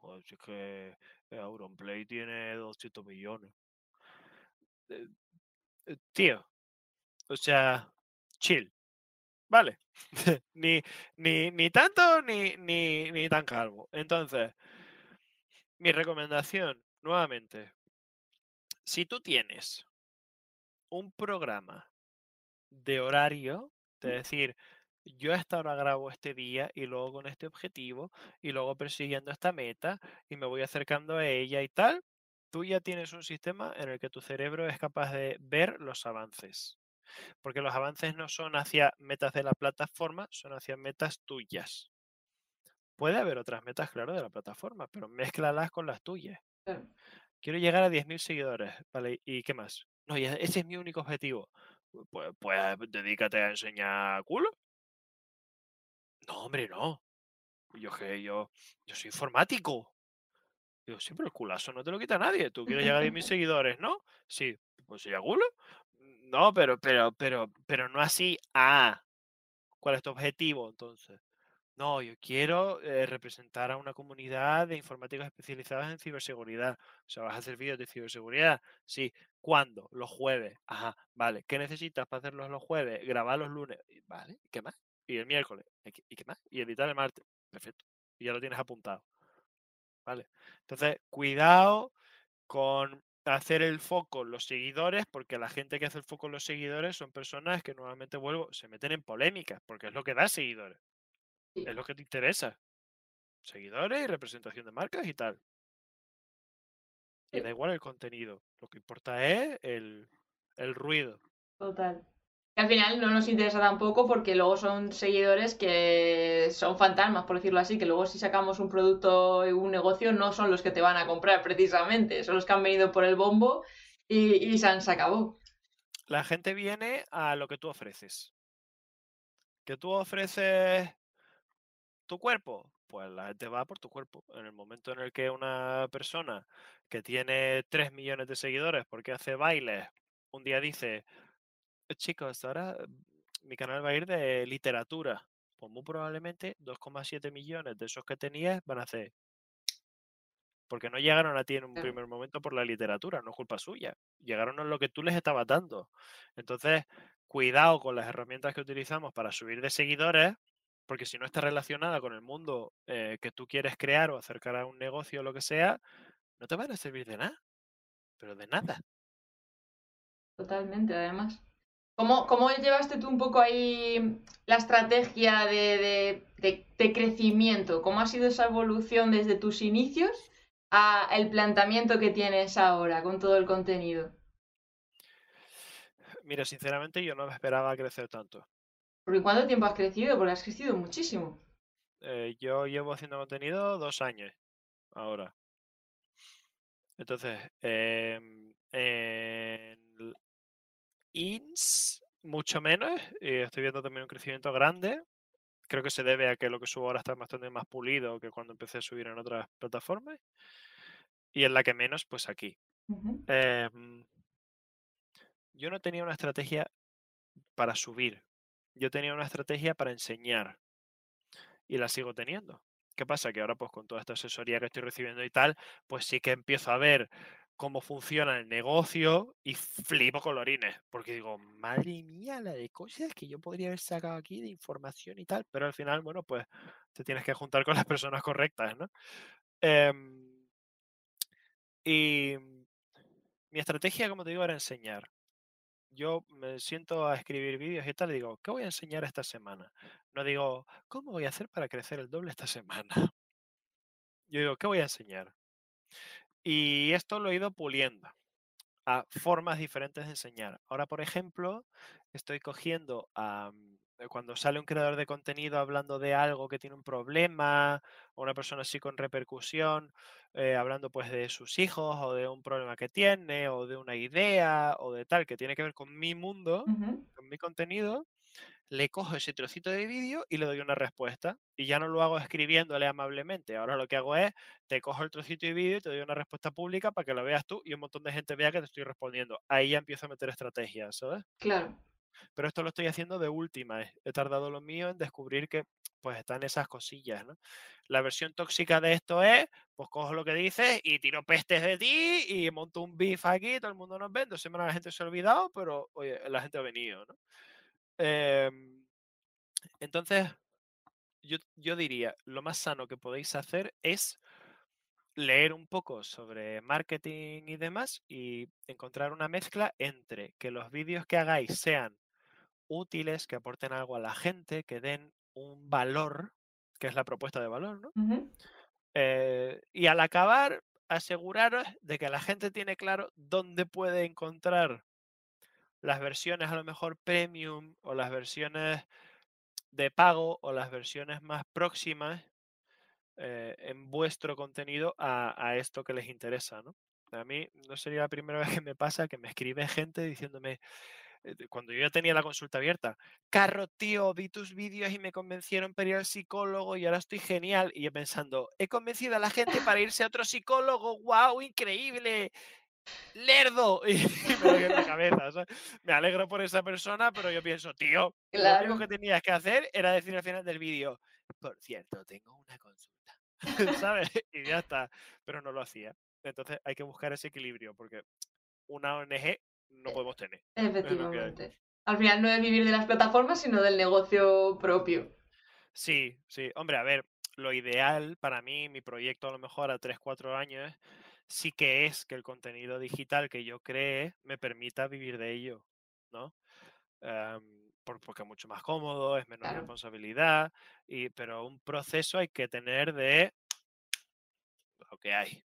pues es que eh, Auronplay tiene 200 millones. Eh, eh, tío, o sea, chill, ¿vale? ni, ni, ni tanto ni, ni, ni tan calvo. Entonces, mi recomendación, nuevamente, si tú tienes un programa de horario, de decir, yo a esta hora grabo este día y luego con este objetivo y luego persiguiendo esta meta y me voy acercando a ella y tal, tú ya tienes un sistema en el que tu cerebro es capaz de ver los avances. Porque los avances no son hacia metas de la plataforma, son hacia metas tuyas. Puede haber otras metas, claro, de la plataforma, pero mézclalas con las tuyas. Claro. Quiero llegar a 10.000 seguidores, ¿vale? ¿Y qué más? No, ese es mi único objetivo. Pues, pues dedícate a enseñar culo. No, hombre, no. Yo que yo, yo soy informático. Digo, sí, pero el culazo no te lo quita nadie. Tú quieres llegar a 10.000 seguidores, ¿no? Sí, pues ya culo. No, pero, pero, pero, pero no así. Ah, ¿cuál es tu objetivo entonces? No, yo quiero eh, representar a una comunidad de informáticos especializados en ciberseguridad. O sea, vas a hacer vídeos de ciberseguridad. Sí. ¿Cuándo? Los jueves. Ajá, vale. ¿Qué necesitas para hacerlos los jueves? Grabar los lunes. Vale. ¿Y qué más? Y el miércoles. ¿Y qué- ¿Y qué más? Y editar el martes. Perfecto. Y ya lo tienes apuntado. Vale. Entonces, cuidado con hacer el foco en los seguidores, porque la gente que hace el foco en los seguidores son personas que normalmente vuelvo, se meten en polémicas, porque es lo que da seguidores. Sí. Es lo que te interesa. Seguidores y representación de marcas y tal. Y da igual el contenido. Lo que importa es el, el ruido. Total. Al final no nos interesa tampoco porque luego son seguidores que son fantasmas, por decirlo así, que luego si sacamos un producto y un negocio no son los que te van a comprar precisamente, son los que han venido por el bombo y, se han se acabó. La gente viene a lo que tú ofreces. Que tú ofreces tu cuerpo, pues la gente va por tu cuerpo. En el momento en el que una persona que tiene 3 millones de seguidores porque hace bailes, un día dice, "Eh, chicos, ahora mm, mi canal va a ir de literatura. Pues muy probablemente 2,7 millones de esos que tenías van a hacer. Porque no llegaron a ti en un primer momento por la literatura, no es culpa suya. Llegaron en lo que tú les estabas dando. Entonces, cuidado con las herramientas que utilizamos para subir de seguidores, porque si no está relacionada con el mundo eh, que tú quieres crear o acercar a un negocio o lo que sea, no te van a servir de nada. Pero de nada. Totalmente, además. ¿Cómo, cómo llevaste tú un poco ahí la estrategia de, de- de- de crecimiento? ¿Cómo ha sido esa evolución desde tus inicios a el planteamiento que tienes ahora con todo el contenido? Mira, sinceramente yo no me esperaba crecer tanto. Porque ¿cuánto tiempo has crecido? Porque has crecido muchísimo. Eh, yo llevo haciendo contenido dos años ahora. Entonces, en l- INS, mucho menos. y estoy viendo también un crecimiento grande. Creo que se debe a que lo que subo ahora está bastante más pulido que cuando empecé a subir en otras plataformas. Y en la que menos, pues aquí. Em, yo no tenía una estrategia para subir. Yo tenía una estrategia para enseñar. Y la sigo teniendo. ¿Qué pasa? Que ahora, pues con toda esta asesoría que estoy recibiendo y tal, pues sí que empiezo a ver cómo funciona el negocio y flipo colorines, porque digo, madre mía, la de cosas que yo podría haber sacado aquí de información y tal, pero al final, bueno, pues te tienes que juntar con las personas correctas, ¿no? Em, y mi estrategia, como te digo, era enseñar. Yo me siento a escribir vídeos y tal, y digo, ¿qué voy a enseñar esta semana? No digo, ¿cómo voy a hacer para crecer el doble esta semana? Yo digo, ¿qué voy a enseñar? Y esto lo he ido puliendo a formas diferentes de enseñar. Ahora, por ejemplo, estoy cogiendo a cuando sale un creador de contenido hablando de algo que tiene un problema, o una persona así con repercusión, eh, hablando pues de sus hijos, o de un problema que tiene, o de una idea, o de tal, que tiene que ver con mi mundo, con mi contenido, le cojo ese trocito de vídeo y le doy una respuesta. Y ya no lo hago escribiéndole amablemente. Ahora lo que hago es, te cojo el trocito de vídeo y te doy una respuesta pública para que lo veas tú y un montón de gente vea que te estoy respondiendo. Ahí ya empiezo a meter estrategias, ¿sabes? Claro, Pero esto lo estoy haciendo de última. eh. He tardado lo mío en descubrir que pues están esas cosillas, ¿no? La versión tóxica de esto es, pues cojo lo que dices y tiro pestes de ti y monto un beef aquí, todo el mundo nos ve, dos semanas la gente se ha olvidado, pero oye, la gente ha venido, ¿no? Em, entonces, yo, yo diría, lo más sano que podéis hacer es leer un poco sobre marketing y demás y encontrar una mezcla entre que los vídeos que hagáis sean útiles, que aporten algo a la gente, que den un valor, que es la propuesta de valor, ¿no? Eh, y al acabar, aseguraros de que la gente tiene claro dónde puede encontrar las versiones a lo mejor premium o las versiones de pago o las versiones más próximas eh, en vuestro contenido a, a esto que les interesa, ¿no? A mí no sería la primera vez que me pasa que me escribe gente diciéndome, eh, cuando yo ya tenía la consulta abierta, Carro, tío, vi tus vídeos y me convencieron para ir al psicólogo y ahora estoy genial. Y yo pensando, he convencido a la gente para irse a otro psicólogo, wow, increíble, lerdo. Y, me doy en la cabeza, ¿sabes? Me alegro por esa persona, pero yo pienso, tío, lo único que tenías que hacer era decir al final del vídeo, por cierto, tengo una consulta, ¿sabes? Y ya está, pero no lo hacía. Entonces hay que buscar ese equilibrio, porque una ONG no E- podemos tener. Efectivamente. Al final no es vivir de las plataformas, sino del negocio propio. Sí, sí. Hombre, a ver, lo ideal para mí, mi proyecto a lo mejor a 3, 4 años, sí que es que el contenido digital que yo cree me permita vivir de ello, ¿no? Em, por- porque es mucho más cómodo, es menos Claro. responsabilidad, y, pero un proceso hay que tener de lo que hay.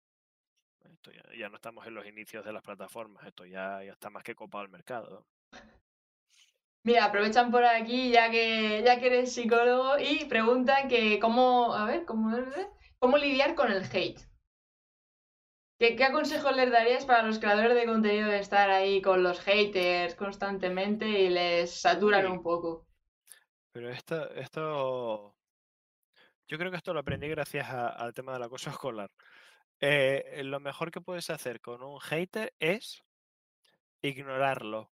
Esto ya, ya no estamos en los inicios de las plataformas, esto ya, ya está más que copado el mercado. Mira, aprovechan por aquí ya que, ya que eres psicólogo y preguntan que cómo, a ver, cómo, cómo lidiar con el hate. ¿Qué, qué consejos les darías para los creadores de contenido de estar ahí con los haters constantemente y les saturan un poco? Pero esto, esto, yo creo que esto lo aprendí gracias a- al tema del acoso escolar. Eh, lo mejor que puedes hacer con un hater es ignorarlo.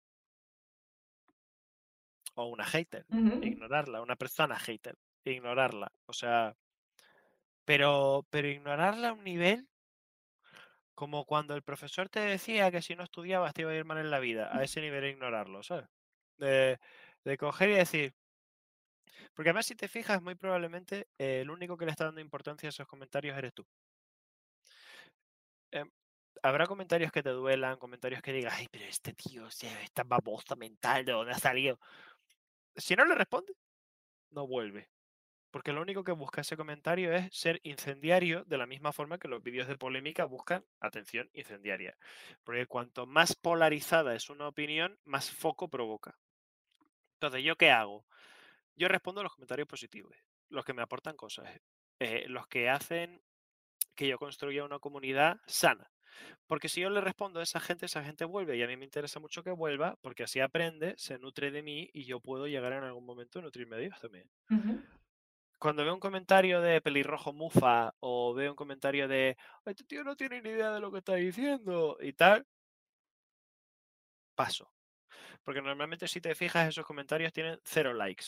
O una hater, ignorarla, una persona hater, ignorarla. O sea, pero, pero ignorarla a un nivel como cuando el profesor te decía que si no estudiabas te iba a ir mal en la vida. A ese nivel ignorarlo, ¿sabes? De, de coger y decir, porque además si te fijas, muy probablemente eh, el único que le está dando importancia a esos comentarios eres tú. Em, habrá comentarios que te duelan, comentarios que digas, ay, pero este tío, esta babosa mental, ¿de dónde ha salido? Si no le responde, no vuelve. Porque lo único que busca ese comentario es ser incendiario de la misma forma que los vídeos de polémica buscan atención incendiaria. Porque cuanto más polarizada es una opinión, más foco provoca. Entonces, ¿yo qué hago? Yo respondo a los comentarios positivos, los que me aportan cosas, eh, los que hacen que yo construya una comunidad sana. Porque si yo le respondo a esa gente, esa gente vuelve y a mí me interesa mucho que vuelva porque así aprende, se nutre de mí y yo puedo llegar en algún momento a nutrirme de ellos también. Cuando veo un comentario de pelirrojo mufa o veo un comentario de este tío no tiene ni idea de lo que está diciendo y tal, paso. Porque normalmente si te fijas esos comentarios tienen cero likes.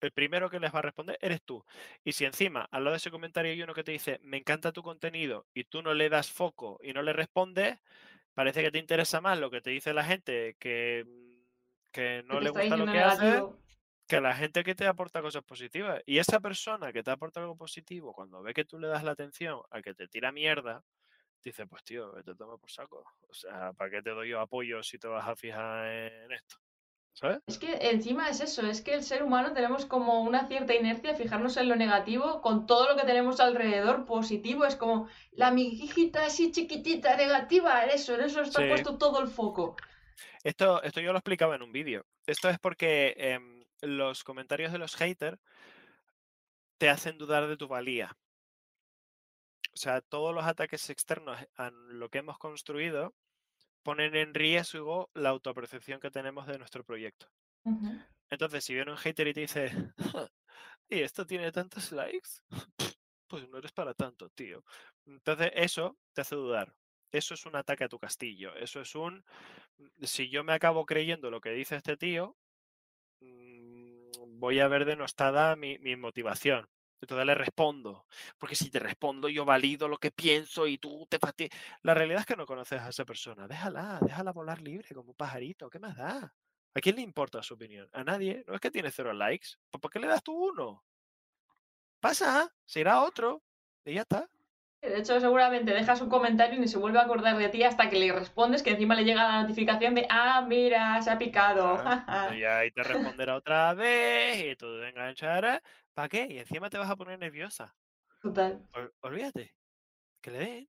el primero que les va a responder eres tú. Y si encima al lado de ese comentario hay uno que te dice, me encanta tu contenido y tú no le das foco y no le respondes, parece que te interesa más lo que te dice la gente que, mm, que no Que le gusta lo que hace negativo. Que la gente que te aporta cosas positivas. Y esa persona que te aporta algo positivo, cuando ve que tú le das la atención al que te tira mierda, dice, pues tío, te toma por saco. O sea, ¿para qué te doy yo apoyo si te vas a fijar en esto? ¿Sabes? Es que encima es eso, es que el ser humano tenemos como una cierta inercia a fijarnos en lo negativo con todo lo que tenemos alrededor positivo. Es como la amiguita así chiquitita, negativa, en eso, en eso está Sí. puesto todo el foco. Esto, esto yo lo explicaba en un vídeo. Esto es porque em, los comentarios de los haters te hacen dudar de tu valía. O sea, todos los ataques externos a lo que hemos construido ponen en riesgo la autopercepción que tenemos de nuestro proyecto. Entonces, si viene un hater y te dice, ¿y esto tiene tantos likes? Pues no eres para tanto, tío. Entonces, eso te hace dudar. Eso es un ataque a tu castillo. Eso es un, "Mm, si yo me acabo creyendo lo que dice este tío, voy a ver denostada mi, mi motivación. Entonces le respondo. Porque si te respondo, yo valido lo que pienso y tú te fastidias. La realidad es que no conoces a esa persona. Déjala, déjala volar libre como un pajarito. ¿Qué más da? ¿A quién le importa su opinión? A nadie. No es que tiene cero likes. ¿Pues ¿Por qué le das tú uno? Pasa, se irá otro. Y ya está. De hecho, seguramente dejas un comentario y ni se vuelve a acordar de ti hasta que le respondes, que encima le llega la notificación de, ah, mira, se ha picado. Ah, Y ahí te responderá otra vez y tú te engancharás. ¿Para qué? Y encima te vas a poner nerviosa. Total. Ol- Olvídate. Que le den. Que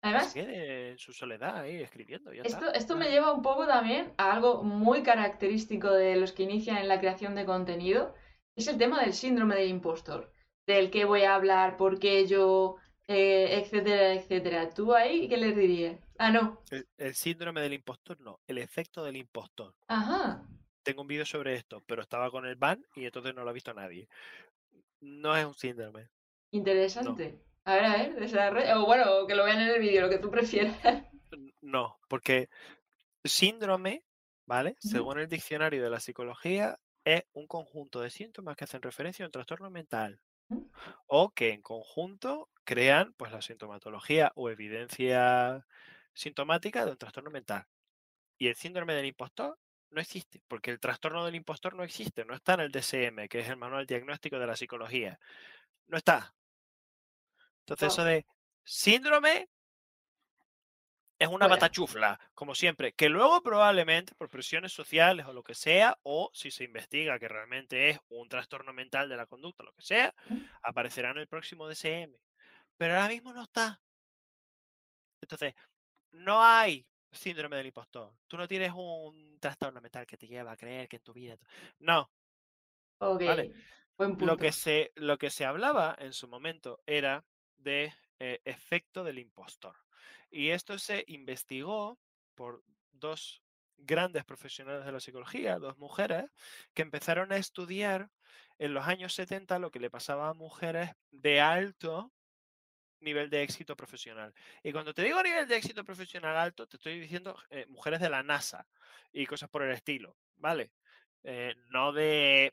se Además, quede en su soledad ahí escribiendo. Ya. Esto, esto me lleva un poco también a algo muy característico de los que inician en la creación de contenido, es el tema del síndrome del impostor, del que voy a hablar, por qué yo, eh, etcétera, etcétera. ¿Tú ahí qué les dirías? Ah, no. El, el síndrome del impostor, no. El efecto del impostor. Ajá. Tengo un vídeo sobre esto, pero estaba con el ban y entonces no lo ha visto nadie. No es un síndrome. Interesante. A ver, a ver, desarrolla. O bueno, que lo vean en el vídeo, lo que tú prefieras. No, porque síndrome, ¿vale? Según el diccionario de la psicología, es un conjunto de síntomas que hacen referencia a un trastorno mental. O que en conjunto crean pues la sintomatología o evidencia sintomática de un trastorno mental. Y el síndrome del impostor no existe, porque el trastorno del impostor no existe, no está en el DSM, que es el manual diagnóstico de la psicología. No está. Entonces eso de síndrome es una Fuera. patachufla, como siempre, que luego probablemente por presiones sociales o lo que sea, o si se investiga que realmente es un trastorno mental de la conducta, lo que sea, aparecerá en el próximo DSM. Pero ahora mismo no está. Entonces, no hay síndrome del impostor. Tú no tienes un trastorno mental que te lleva a creer que en tu vida... No, Ok. Vale. Buen lo que se, lo que se hablaba en su momento era de eh, efecto del impostor. Y esto se investigó por dos grandes profesionales de la psicología, dos mujeres, que empezaron a estudiar en los años 70 lo que le pasaba a mujeres de alto nivel de éxito profesional. Y cuando te digo nivel de éxito profesional alto, te estoy diciendo eh, mujeres de la NASA y cosas por el estilo, ¿vale? Eh, no de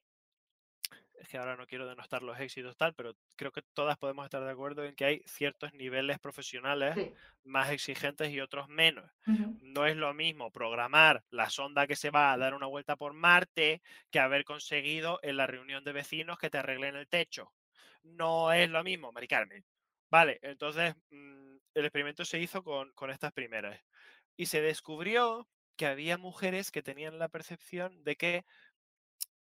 es que ahora no quiero denostar los éxitos tal, pero creo que todas podemos estar de acuerdo en que hay ciertos niveles profesionales Sí. más exigentes y otros menos. No es lo mismo programar la sonda que se va a dar una vuelta por Marte que haber conseguido en la reunión de vecinos que te arreglen el techo. No es lo mismo, Mari Carmen. Vale, entonces mm, el experimento se hizo con, con estas primeras y se descubrió que había mujeres que tenían la percepción de que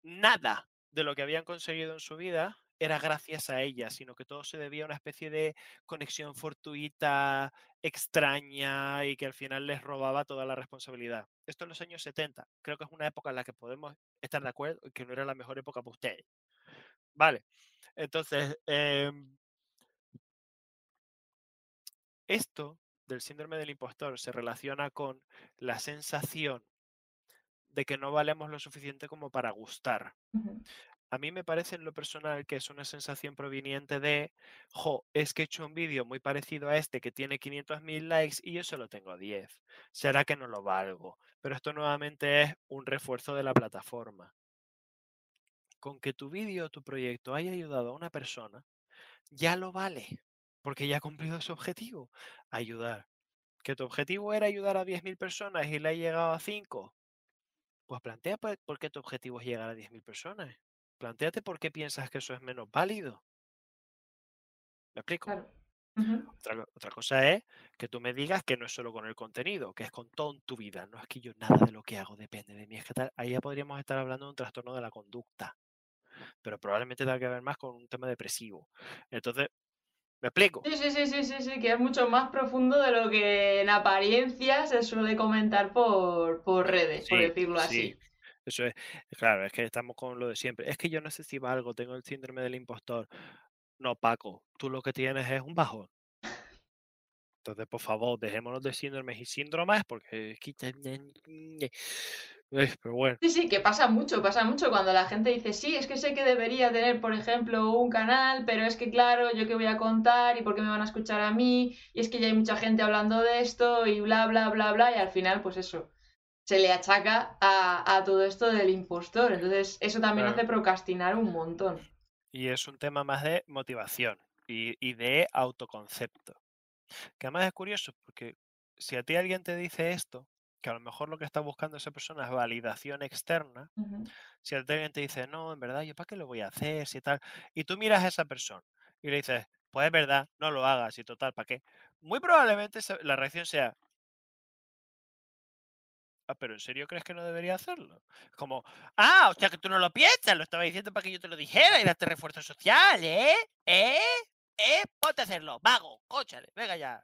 nada de lo que habían conseguido en su vida era gracias a ellas, sino que todo se debía a una especie de conexión fortuita, extraña y que al final les robaba toda la responsabilidad. Esto en los años 70. Creo que es una época en la que podemos estar de acuerdo en que no era la mejor época para ustedes. Vale. Entonces, em, esto del síndrome del impostor se relaciona con la sensación de que no valemos lo suficiente como para gustar. A mí me parece en lo personal que es una sensación proveniente de, jo, es que he hecho un vídeo muy parecido a este que tiene 500.000 likes y yo solo tengo 10. ¿Será que no lo valgo? Pero esto nuevamente es un refuerzo de la plataforma. con que tu vídeo o tu proyecto haya ayudado a una persona, ya lo vale, porque ya ha cumplido su objetivo, ayudar. Que tu objetivo era ayudar a 10.000 personas y le ha llegado a 5, pues plantea por por qué tu objetivo es llegar a 10.000 personas. Plantéate por qué piensas que eso es menos válido. ¿Me explico? Claro. Otra, co- otra cosa es que tú me digas que no es solo con el contenido, que es con todo en tu vida. No es que yo nada de lo que hago depende de mí. Es que tal, ahí ya podríamos estar hablando de un trastorno de la conducta, pero probablemente tenga que ver más con un tema depresivo. Entonces, ¿me explico? Sí, sí, sí, sí, sí, sí, que es mucho más profundo de lo que en apariencia se suele comentar por, por redes, por decirlo sí. así. Eso es, claro, es que estamos con lo de siempre. Es que yo no sé si valgo, tengo el síndrome del impostor. No, Paco, tú lo que tienes es un bajón. Entonces, por favor, dejémonos de síndromes y síndromes porque es que... Pero bueno, Sí, sí, que pasa mucho, pasa mucho cuando la gente dice, sí, es que sé que debería tener, por ejemplo, un canal, pero es que claro, yo qué voy a contar y por qué me van a escuchar a mí, y es que ya hay mucha gente hablando de esto y bla, bla, bla, bla, y al final, pues eso, se le achaca a, a todo esto del impostor. Entonces, eso también Claro. hace procrastinar un montón. y es un tema más de motivación y, y de autoconcepto. Que además es curioso porque si a ti alguien te dice esto, que a lo mejor lo que está buscando esa persona es validación externa, si alguien te dice, no, en verdad, ¿yo para qué lo voy a hacer? Si tal, y tú miras a esa persona y le dices, pues es verdad, no lo hagas y total, ¿para qué? Muy probablemente la reacción sea, ah, pero ¿en serio crees que no debería hacerlo? Como, ah, o sea que tú no lo piensas, lo estaba diciendo para que yo te lo dijera y darte refuerzo social, ¿eh? ¿Eh? ¿Eh? Ponte a hacerlo, vago, cóchale, venga ya.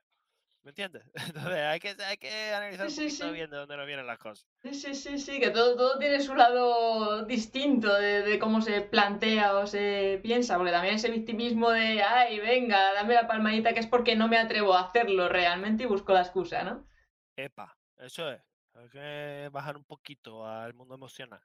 ¿Me entiendes? Entonces hay que, hay que analizar Sí, un sí, poquito sí. bien de dónde nos vienen las cosas. Sí, sí, sí, sí, que todo, todo tiene su lado distinto de, de cómo se plantea o se piensa, porque también ese victimismo de, ay, venga, dame la palmadita, que es porque no me atrevo a hacerlo realmente y busco la excusa, ¿no? Epa, eso es. Hay que bajar un poquito al mundo emocional.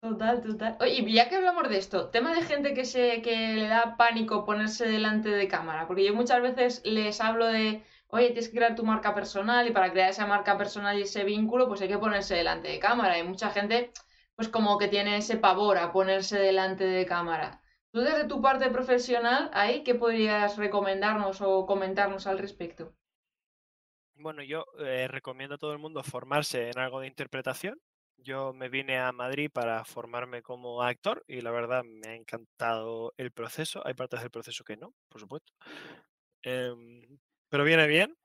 Total, total. Oye, y ya que hablamos de esto, tema de gente que se que le da pánico ponerse delante de cámara, porque yo muchas veces les hablo de, oye, tienes que crear tu marca personal y para crear esa marca personal y ese vínculo, pues hay que ponerse delante de cámara. Y mucha gente, pues como que tiene ese pavor a ponerse delante de cámara. Tú desde tu parte profesional, ahí, ¿qué podrías recomendarnos o comentarnos al respecto? Bueno, yo eh, recomiendo a todo el mundo formarse en algo de interpretación. Yo me vine a Madrid para formarme como actor y la verdad me ha encantado el proceso. Hay partes del proceso que no, por supuesto. Em, pero viene bien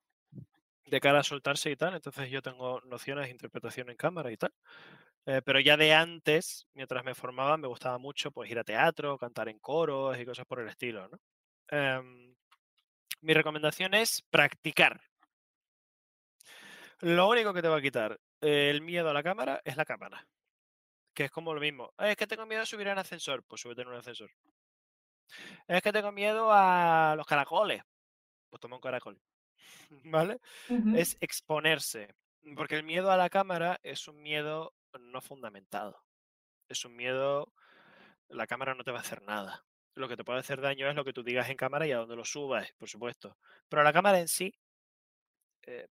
de cara a soltarse y tal. Entonces yo tengo nociones de interpretación en cámara y tal. Eh, pero ya de antes, mientras me formaba, me gustaba mucho pues ir a teatro, cantar en coros y cosas por el estilo, ¿no? Em, mi recomendación es practicar. Lo único que te va a quitar eh, el miedo a la cámara es la cámara. Que es como lo mismo. "Ay, Es que tengo miedo a subir en ascensor. Pues súbete en un ascensor. Es que tengo miedo a los caracoles. Pues toma un caracol. ¿Vale? Es exponerse. Porque el miedo a la cámara es un miedo no fundamentado. Es un miedo. La cámara no te va a hacer nada. Lo que te puede hacer daño es lo que tú digas en cámara y a dónde lo subas, por supuesto. Pero la cámara en sí eh,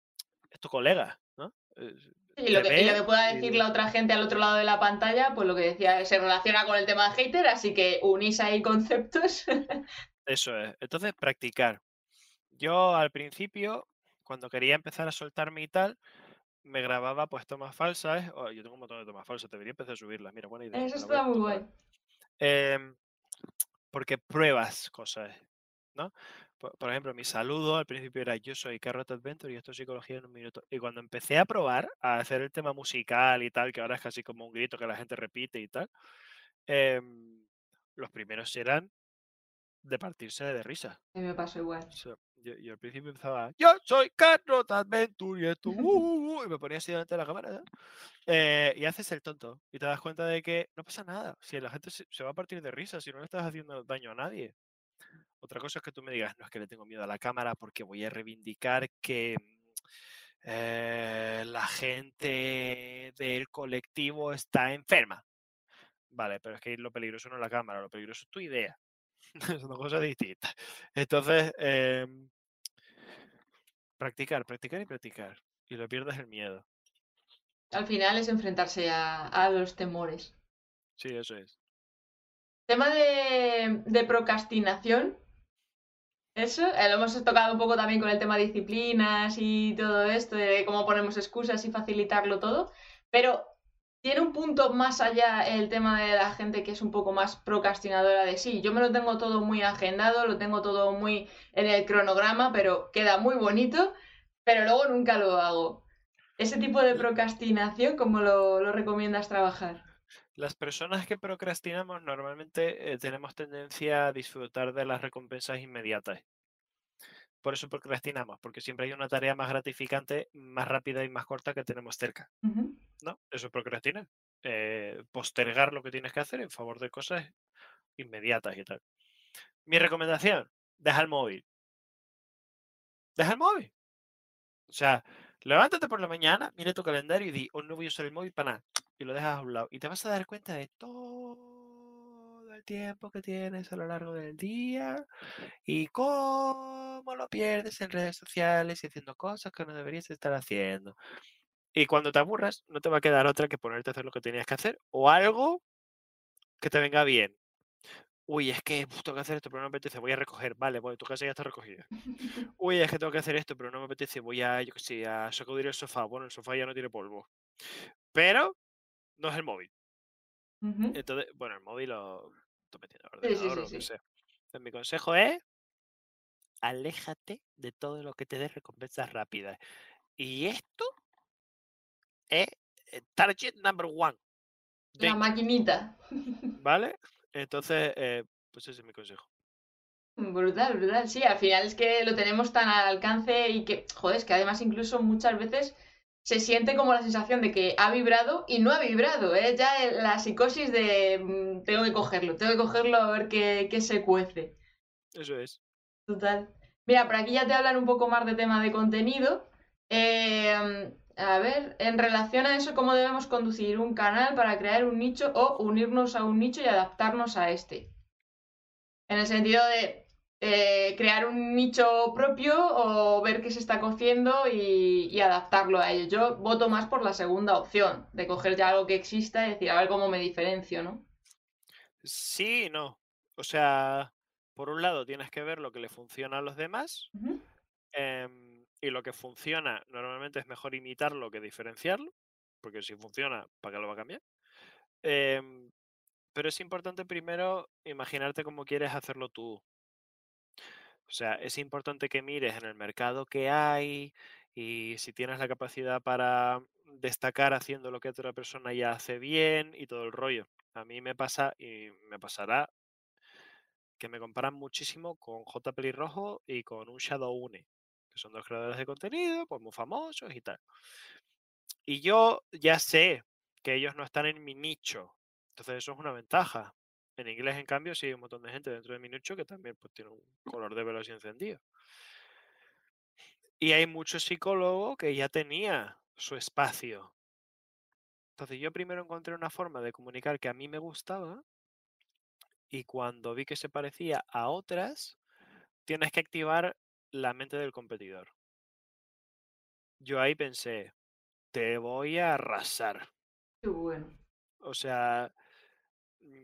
es tu colega, ¿no? Eh, Y lo te que, y lo que pueda decir la otra gente al otro lado de la pantalla, pues lo que decía, se relaciona con el tema de hater, así que unís ahí conceptos. Eso es. Entonces, practicar. Yo al principio, cuando quería empezar a soltarme y tal, me grababa pues tomas falsas. Oh, yo tengo un montón de tomas falsas, debería empezar a subirlas. Mira, buena idea. Eso está muy guay. Em, porque pruebas cosas, ¿no? Por, por ejemplo, mi saludo al principio era yo soy Carrot Adventure y esto es psicología en un minuto. Y cuando empecé a probar a hacer el tema musical y tal, que ahora es casi como un grito que la gente repite y tal, em, los primeros eran de partirse de risa. A mí me pasó igual. O sea, yo, yo al principio empezaba, yo soy y esto, uh, uh, uh", y me ponía así delante de la cámara. Eh, y haces el tonto y te das cuenta de que no pasa nada, si la gente se, se va a partir de risa, si no le estás haciendo daño a nadie. Otra cosa es que tú me digas, no es que le tengo miedo a la cámara porque voy a reivindicar que eh, la gente del colectivo está enferma. Vale, pero es que lo peligroso no es la cámara, lo peligroso es tu idea. Son dos cosas distintas. Entonces, em, practicar, practicar y practicar. Y lo pierdes el miedo. Al final es enfrentarse a, a los temores. Sí, eso es. Tema de, de procrastinación. Eso, eh, lo hemos tocado un poco también con el tema de disciplinas y todo esto, de cómo ponemos excusas y facilitarlo todo. Pero tiene un punto más allá el tema de la gente que es un poco más procrastinadora de sí. Yo me lo tengo todo muy agendado, lo tengo todo muy en el cronograma, pero queda muy bonito, pero luego nunca lo hago. Ese tipo de procrastinación, ¿cómo lo, lo recomiendas trabajar? Las personas que procrastinamos normalmente eh, tenemos tendencia a disfrutar de las recompensas inmediatas. Por eso procrastinamos, porque siempre hay una tarea más gratificante, más rápida y más corta que tenemos cerca. ¿No? Eso es procrastinar. Eh, postergar lo que tienes que hacer en favor de cosas inmediatas y tal. Mi recomendación, deja el móvil. Deja el móvil. O sea, levántate por la mañana, mira tu calendario y di, hoy no voy a usar el móvil para nada. Y lo dejas a un lado. Y te vas a dar cuenta de todo el tiempo que tienes a lo largo del día y cómo lo pierdes en redes sociales y haciendo cosas que no deberías estar haciendo. Y cuando te aburras, no te va a quedar otra que ponerte a hacer lo que tenías que hacer o algo que te venga bien. Uy, es que tengo que hacer esto, pero no me apetece, voy a recoger. Vale, bueno, tu casa ya está recogida. Uy, es que tengo que hacer esto, pero no me apetece, voy a, yo qué sé, a sacudir el sofá. Bueno, el sofá ya no tiene polvo. Pero no es el móvil. Entonces, bueno, el móvil lo estoy metiendo al Sí, sí, ordenador sí, o lo que sí. sea. Entonces, mi consejo es aléjate de todo lo que te dé recompensas rápidas. Y esto es eh, target number one. La maquinita. ¿vale? Entonces, eh, pues ese es mi consejo. Brutal, brutal. Sí, al final es que lo tenemos tan al alcance y que, joder, es que además incluso muchas veces se siente como la sensación de que ha vibrado y no ha vibrado, ¿eh? Ya la psicosis de mm, tengo que cogerlo, tengo que cogerlo a ver qué, qué se cuece. Eso es. Total. Mira, por aquí ya te hablan un poco más de tema de contenido. Eh, a ver, en relación a eso, ¿cómo debemos conducir un canal para crear un nicho o unirnos a un nicho y adaptarnos a este? En el sentido de eh, crear un nicho propio o ver qué se está cociendo y, y adaptarlo a ello. Yo voto más por la segunda opción, de coger ya algo que exista y decir, a ver cómo me diferencio, ¿no? Sí no. O sea, por un lado tienes que ver lo que le funciona a los demás. Em, y lo que funciona, normalmente es mejor imitarlo que diferenciarlo. Porque si funciona, ¿para qué lo va a cambiar? Em, pero es importante primero imaginarte cómo quieres hacerlo tú. O sea, es importante que mires en el mercado que hay y si tienes la capacidad para destacar haciendo lo que otra persona ya hace bien y todo el rollo. A mí me pasa y me pasará que me comparan muchísimo con J. Pelirrojo y con un Shadow Une, que son dos creadores de contenido, pues muy famosos y tal. Y yo ya sé que ellos no están en mi nicho, entonces eso es una ventaja. En inglés, en cambio, sí hay un montón de gente dentro de mi nicho que también pues, tiene un color de así encendido. Y hay muchos psicólogos que ya tenía su espacio. Entonces yo primero encontré una forma de comunicar que a mí me gustaba y cuando vi que se parecía a otras, tienes que activar la mente del competidor. Yo ahí pensé, te voy a arrasar. Qué bueno. O sea,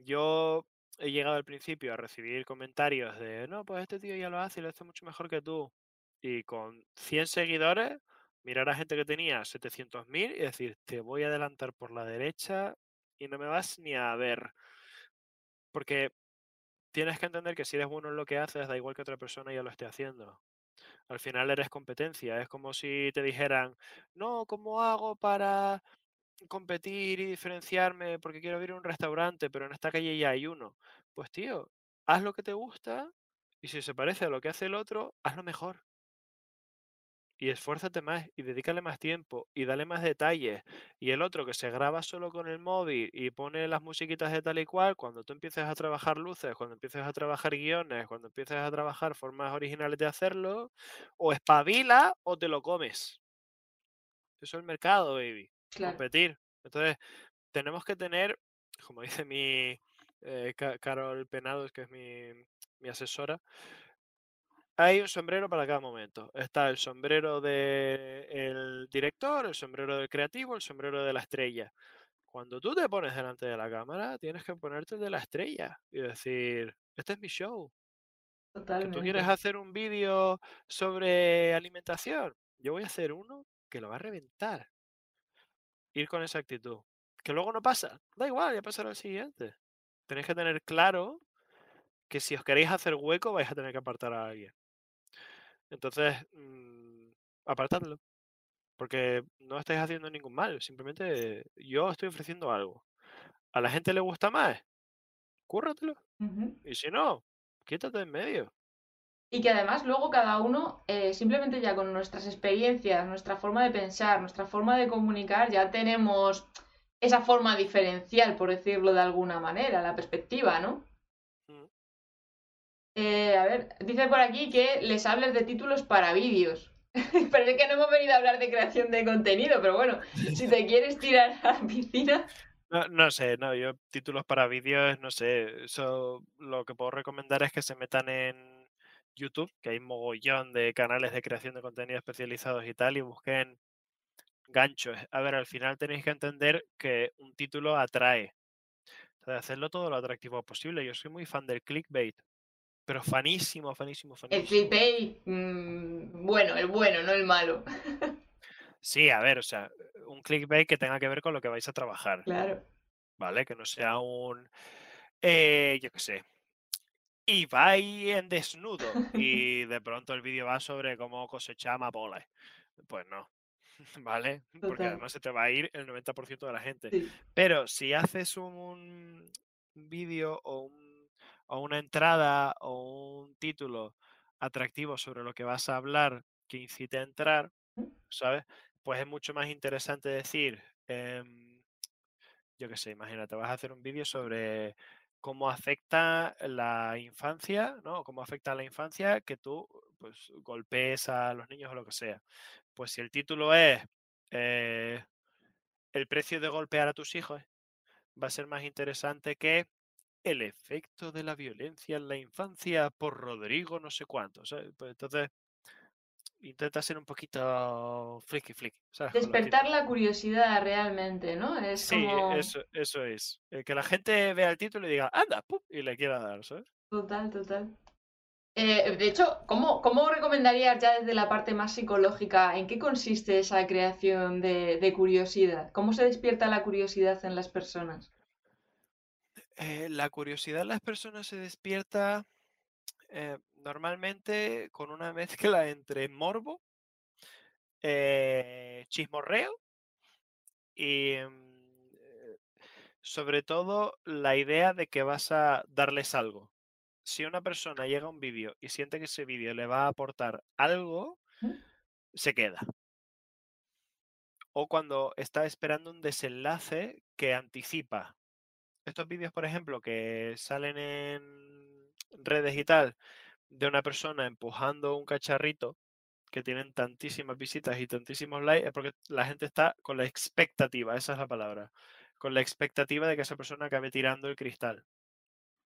yo he llegado al principio a recibir comentarios de, no, pues este tío ya lo hace y lo hace mucho mejor que tú. Y con 100 seguidores, mirar a gente que tenía 700.000 y decir, te voy a adelantar por la derecha y no me vas ni a ver. Porque tienes que entender que si eres bueno en lo que haces, da igual que otra persona ya lo esté haciendo. Al final eres competencia. Es como si te dijeran, no, ¿cómo hago para competir y diferenciarme porque quiero abrir un restaurante, pero en esta calle ya hay uno? Pues tío, haz lo que te gusta y si se parece a lo que hace el otro, hazlo mejor. Y esfuérzate más y dedícale más tiempo y dale más detalles. Y el otro que se graba solo con el móvil y pone las musiquitas de tal y cual, cuando tú empieces a trabajar luces, cuando empieces a trabajar guiones, cuando empieces a trabajar formas originales de hacerlo, o espabila o te lo comes. Eso es el mercado, baby. Claro. Competir. Entonces, tenemos que tener, como dice mi eh, Ca- Carol Penados, que es mi, mi asesora, hay un sombrero para cada momento. Está el sombrero del director, el sombrero del creativo, el sombrero de la estrella. cuando tú te pones delante de la cámara, tienes que ponerte de la estrella y decir, este es mi show. Que tú quieres hacer un vídeo sobre alimentación, yo voy a hacer uno que lo va a reventar. Ir con esa actitud. Que luego no pasa. Da igual, ya pasará el siguiente. Tenéis que tener claro que si os queréis hacer hueco vais a tener que apartar a alguien. Entonces, mmm, apartadlo. Porque no estáis haciendo ningún mal. Simplemente yo estoy ofreciendo algo. A la gente le gusta más. Cúrratelo. Y si no, quítate en medio. Y que además luego cada uno, eh, simplemente ya con nuestras experiencias, nuestra forma de pensar, nuestra forma de comunicar, ya tenemos esa forma diferencial, por decirlo de alguna manera, la perspectiva, ¿no? Eh, a ver, dice por aquí que les hables de títulos para vídeos. Parece que no hemos venido a hablar de creación de contenido, pero bueno, si te quieres tirar a la piscina. No, sé, no, yo títulos para vídeos, no sé. Eso lo que puedo recomendar es que se metan en YouTube, que hay mogollón de canales de creación de contenido especializados y tal, y busquen ganchos. A ver, al final tenéis que entender que un título atrae. Entonces, hacerlo todo lo atractivo posible. Yo soy muy fan del clickbait, pero fanísimo, fanísimo, fanísimo. El clickbait, mm, bueno, el bueno, no el malo. sí, a ver, o sea, un clickbait que tenga que ver con lo que vais a trabajar. Claro. ¿Vale? Que no sea un, eh, yo qué sé, y va ahí en desnudo y de pronto el vídeo va sobre cómo cosechar amapolas. Pues no, ¿vale? Porque además se te va a ir el 90% de la gente. Pero si haces un vídeo o, o una entrada o un título atractivo sobre lo que vas a hablar que incite a entrar, ¿sabes? Pues es mucho más interesante decir, em, yo qué sé, imagínate, vas a hacer un vídeo sobre cómo afecta la infancia, ¿no? Cómo afecta a la infancia que tú pues golpees a los niños o lo que sea. Pues si el título es eh, el precio de golpear a tus hijos, va a ser más interesante que el efecto de la violencia en la infancia por Rodrigo no sé cuánto. Pues entonces intenta ser un poquito flicky flicky. Despertar la curiosidad realmente, ¿no? Es sí, eso, eso es. Eh, que la gente vea el título y diga, anda, y le quiera dar, ¿sabes? Total, total. Eh, de hecho, ¿cómo, ¿cómo recomendarías ya desde la parte más psicológica en qué consiste esa creación de, curiosidad? ¿Cómo se despierta la curiosidad en las personas? Eh, la curiosidad en las personas se despierta normalmente con una mezcla entre morbo, eh, chismorreo y mm, eh, sobre todo la idea de que vas a darles algo. Si una persona llega a un vídeo y siente que ese vídeo le va a aportar algo, se queda. O cuando está esperando un desenlace que anticipa. Estos vídeos, por ejemplo, que salen en redes y tal, de una persona empujando un cacharrito que tienen tantísimas visitas y tantísimos likes es porque la gente está con la expectativa, esa es la palabra, con la expectativa de que esa persona acabe tirando el cristal.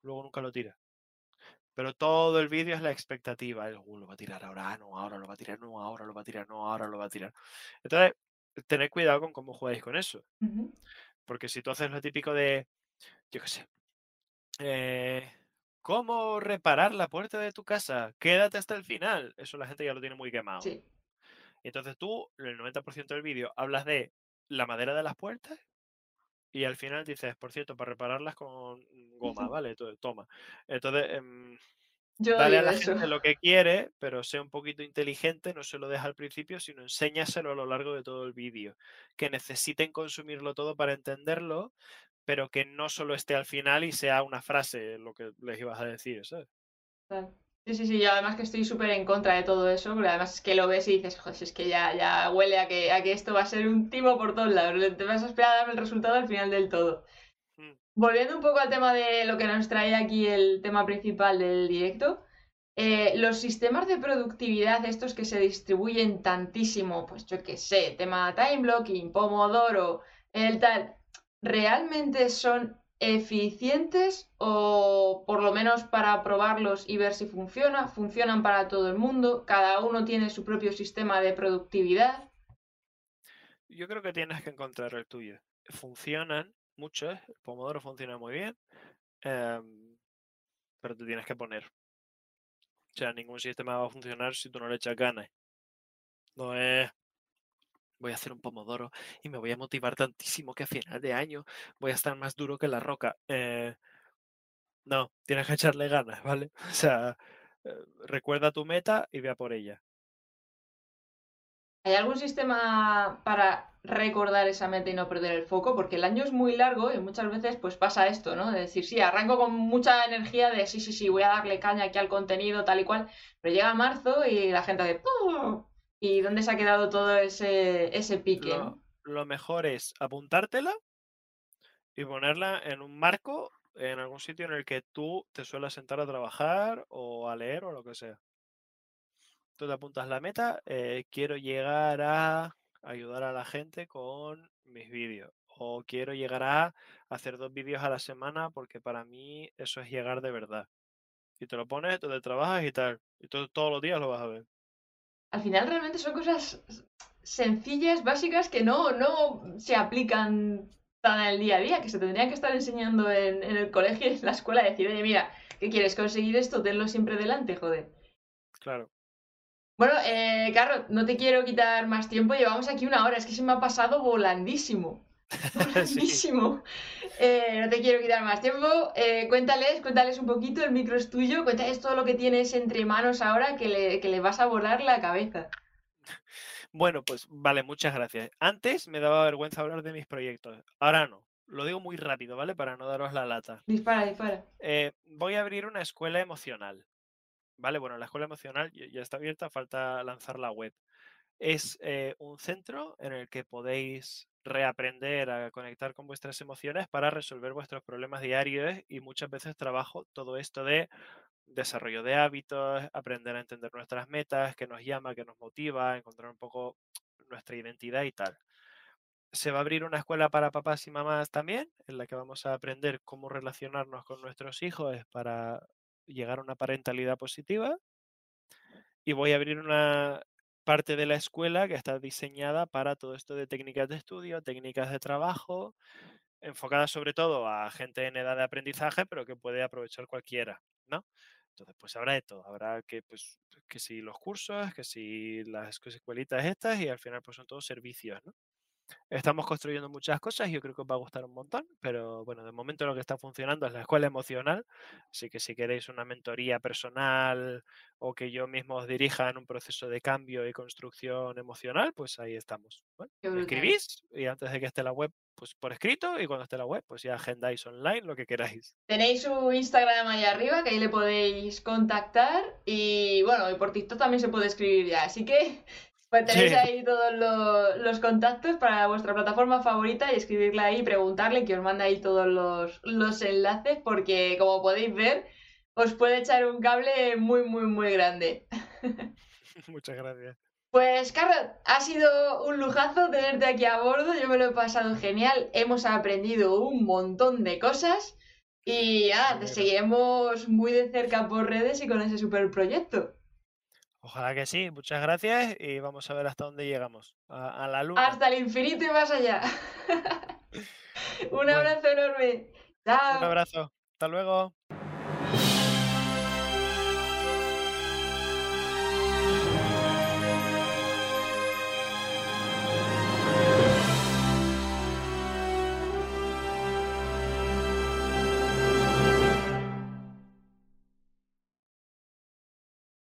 Luego nunca lo tira. Pero todo el vídeo es la expectativa. El, uh, lo va a tirar ahora, no, ahora lo va a tirar, no, ahora lo va a tirar, no, ahora lo va a tirar. Entonces, tened cuidado con cómo jugáis con eso. Porque si tú haces lo típico de, yo qué sé, eh, ¿Cómo reparar la puerta de tu casa? Quédate hasta el final. Eso la gente ya lo tiene muy quemado. Sí. Entonces tú, el 90% del vídeo, hablas de la madera de las puertas y al final dices, por cierto, para repararlas con goma, ¿vale? toma. Entonces, em, dale a la gente lo que quiere, pero sea un poquito inteligente, no se lo deja al principio, sino enséñaselo a lo largo de todo el vídeo. Que necesiten consumirlo todo para entenderlo, pero que no solo esté al final y sea una frase lo que les ibas a decir, ¿sabes? Sí, sí, sí, y además que estoy súper en contra de todo eso, porque además es que lo ves y dices, joder, es que ya, ya huele a que, a que esto va a ser un timo por todos lados, te vas a esperar a darme el resultado al final del todo. Mm. Volviendo un poco al tema de lo que nos trae aquí el tema principal del directo, eh, los sistemas de productividad, estos que se distribuyen tantísimo, pues yo qué sé, tema time blocking, Pomodoro, el tal, ¿realmente son eficientes o por lo menos para probarlos y ver si funciona? ¿Funcionan para todo el mundo? ¿Cada uno tiene su propio sistema de productividad? Yo creo que tienes que encontrar el tuyo. Funcionan, mucho, ¿eh? El Pomodoro funciona muy bien. em, pero te tienes que poner. O sea, ningún sistema va a funcionar si tú no le echas ganas. No es. Voy a hacer un pomodoro y me voy a motivar tantísimo que a final de año voy a estar más duro que la roca. Eh, no, tienes que echarle ganas, ¿vale? O sea, eh, recuerda tu meta y ve a por ella. ¿Hay algún sistema para recordar esa meta y no perder el foco? Porque el año es muy largo y muchas veces pues pasa esto, ¿no? De decir, sí, arranco con mucha energía de sí, sí, sí, voy a darle caña aquí al contenido, tal y cual, pero llega marzo y la gente hace ¡pum! ¿Y dónde se ha quedado todo ese, ese pique? Lo, mejor es apuntártela y ponerla en un marco en algún sitio en el que tú te suelas sentar a trabajar o a leer o lo que sea. Tú te apuntas la meta, eh, quiero llegar a ayudar a la gente con mis vídeos o quiero llegar a hacer dos vídeos a la semana porque para mí eso es llegar de verdad. Y te lo pones, tú te trabajas y tal. Y tú todos los días lo vas a ver. Al final realmente son cosas sencillas, básicas, que no, no se aplican tan en el día a día, que se tendrían que estar enseñando en, en el colegio y en la escuela, decir, oye, mira, ¿qué quieres conseguir esto? Tenlo siempre delante, joder. Claro. Bueno, eh, Carlos, no te quiero quitar más tiempo, llevamos aquí una hora, es que se me ha pasado volandísimo. Sí. Volandísimo. Eh, no te quiero quitar más tiempo. Eh, cuéntales, cuéntales un poquito, el micro es tuyo, cuéntales todo lo que tienes entre manos ahora que le, que le vas a volar la cabeza. Bueno, pues vale, muchas gracias. Antes me daba vergüenza hablar de mis proyectos. Ahora no. Lo digo muy rápido, ¿vale? Para no daros la lata. Dispara, dispara. Eh, voy a abrir una escuela emocional. ¿Vale? Bueno, la escuela emocional ya ya está abierta, falta lanzar la web. Es eh, un centro en el que podéis reaprender a conectar con vuestras emociones para resolver vuestros problemas diarios y muchas veces trabajo todo esto de desarrollo de hábitos, aprender a entender nuestras metas, que nos llama, que nos motiva, encontrar un poco nuestra identidad y tal. Se va a abrir una escuela para papás y mamás también, en la que vamos a aprender cómo relacionarnos con nuestros hijos para llegar a una parentalidad positiva. Y voy a abrir una parte de la escuela que está diseñada para todo esto de técnicas de estudio, técnicas de trabajo, enfocadas sobre todo a gente en edad de aprendizaje, pero que puede aprovechar cualquiera, ¿no? Entonces, pues habrá de todo. Habrá que, pues, que si los cursos, que si las escu- escuelitas estas, y al final, pues son todos servicios, ¿no? Estamos construyendo muchas cosas y yo creo que os va a gustar un montón, pero bueno, de momento lo que está funcionando es la escuela emocional, así que si queréis una mentoría personal o que yo mismo os dirija en un proceso de cambio y construcción emocional, pues ahí estamos. Bueno, escribís y antes de que esté la web, pues por escrito y cuando esté la web, pues ya agendáis online lo que queráis. Tenéis su Instagram ahí arriba, que ahí le podéis contactar. Y bueno, y por TikTok también se puede escribir ya. Así que pues tenéis Sí. ahí todos lo- los contactos para vuestra plataforma favorita y escribirle ahí y preguntarle que os mande ahí todos los, los enlaces, porque como podéis ver, os puede echar un cable muy, muy, muy grande. Muchas gracias. Pues, Carlos, ha sido un lujazo tenerte aquí a bordo. Yo me lo he pasado genial. Hemos aprendido un montón de cas Y nada, te seguiremos muy de cerca por redes y con ese super proyecto. Ojalá que sí, muchas gracias y vamos a ver hasta dónde llegamos. A, a la luna. Hasta el infinito y más allá. un Bueno. abrazo enorme. Un Chao. abrazo. Hasta luego.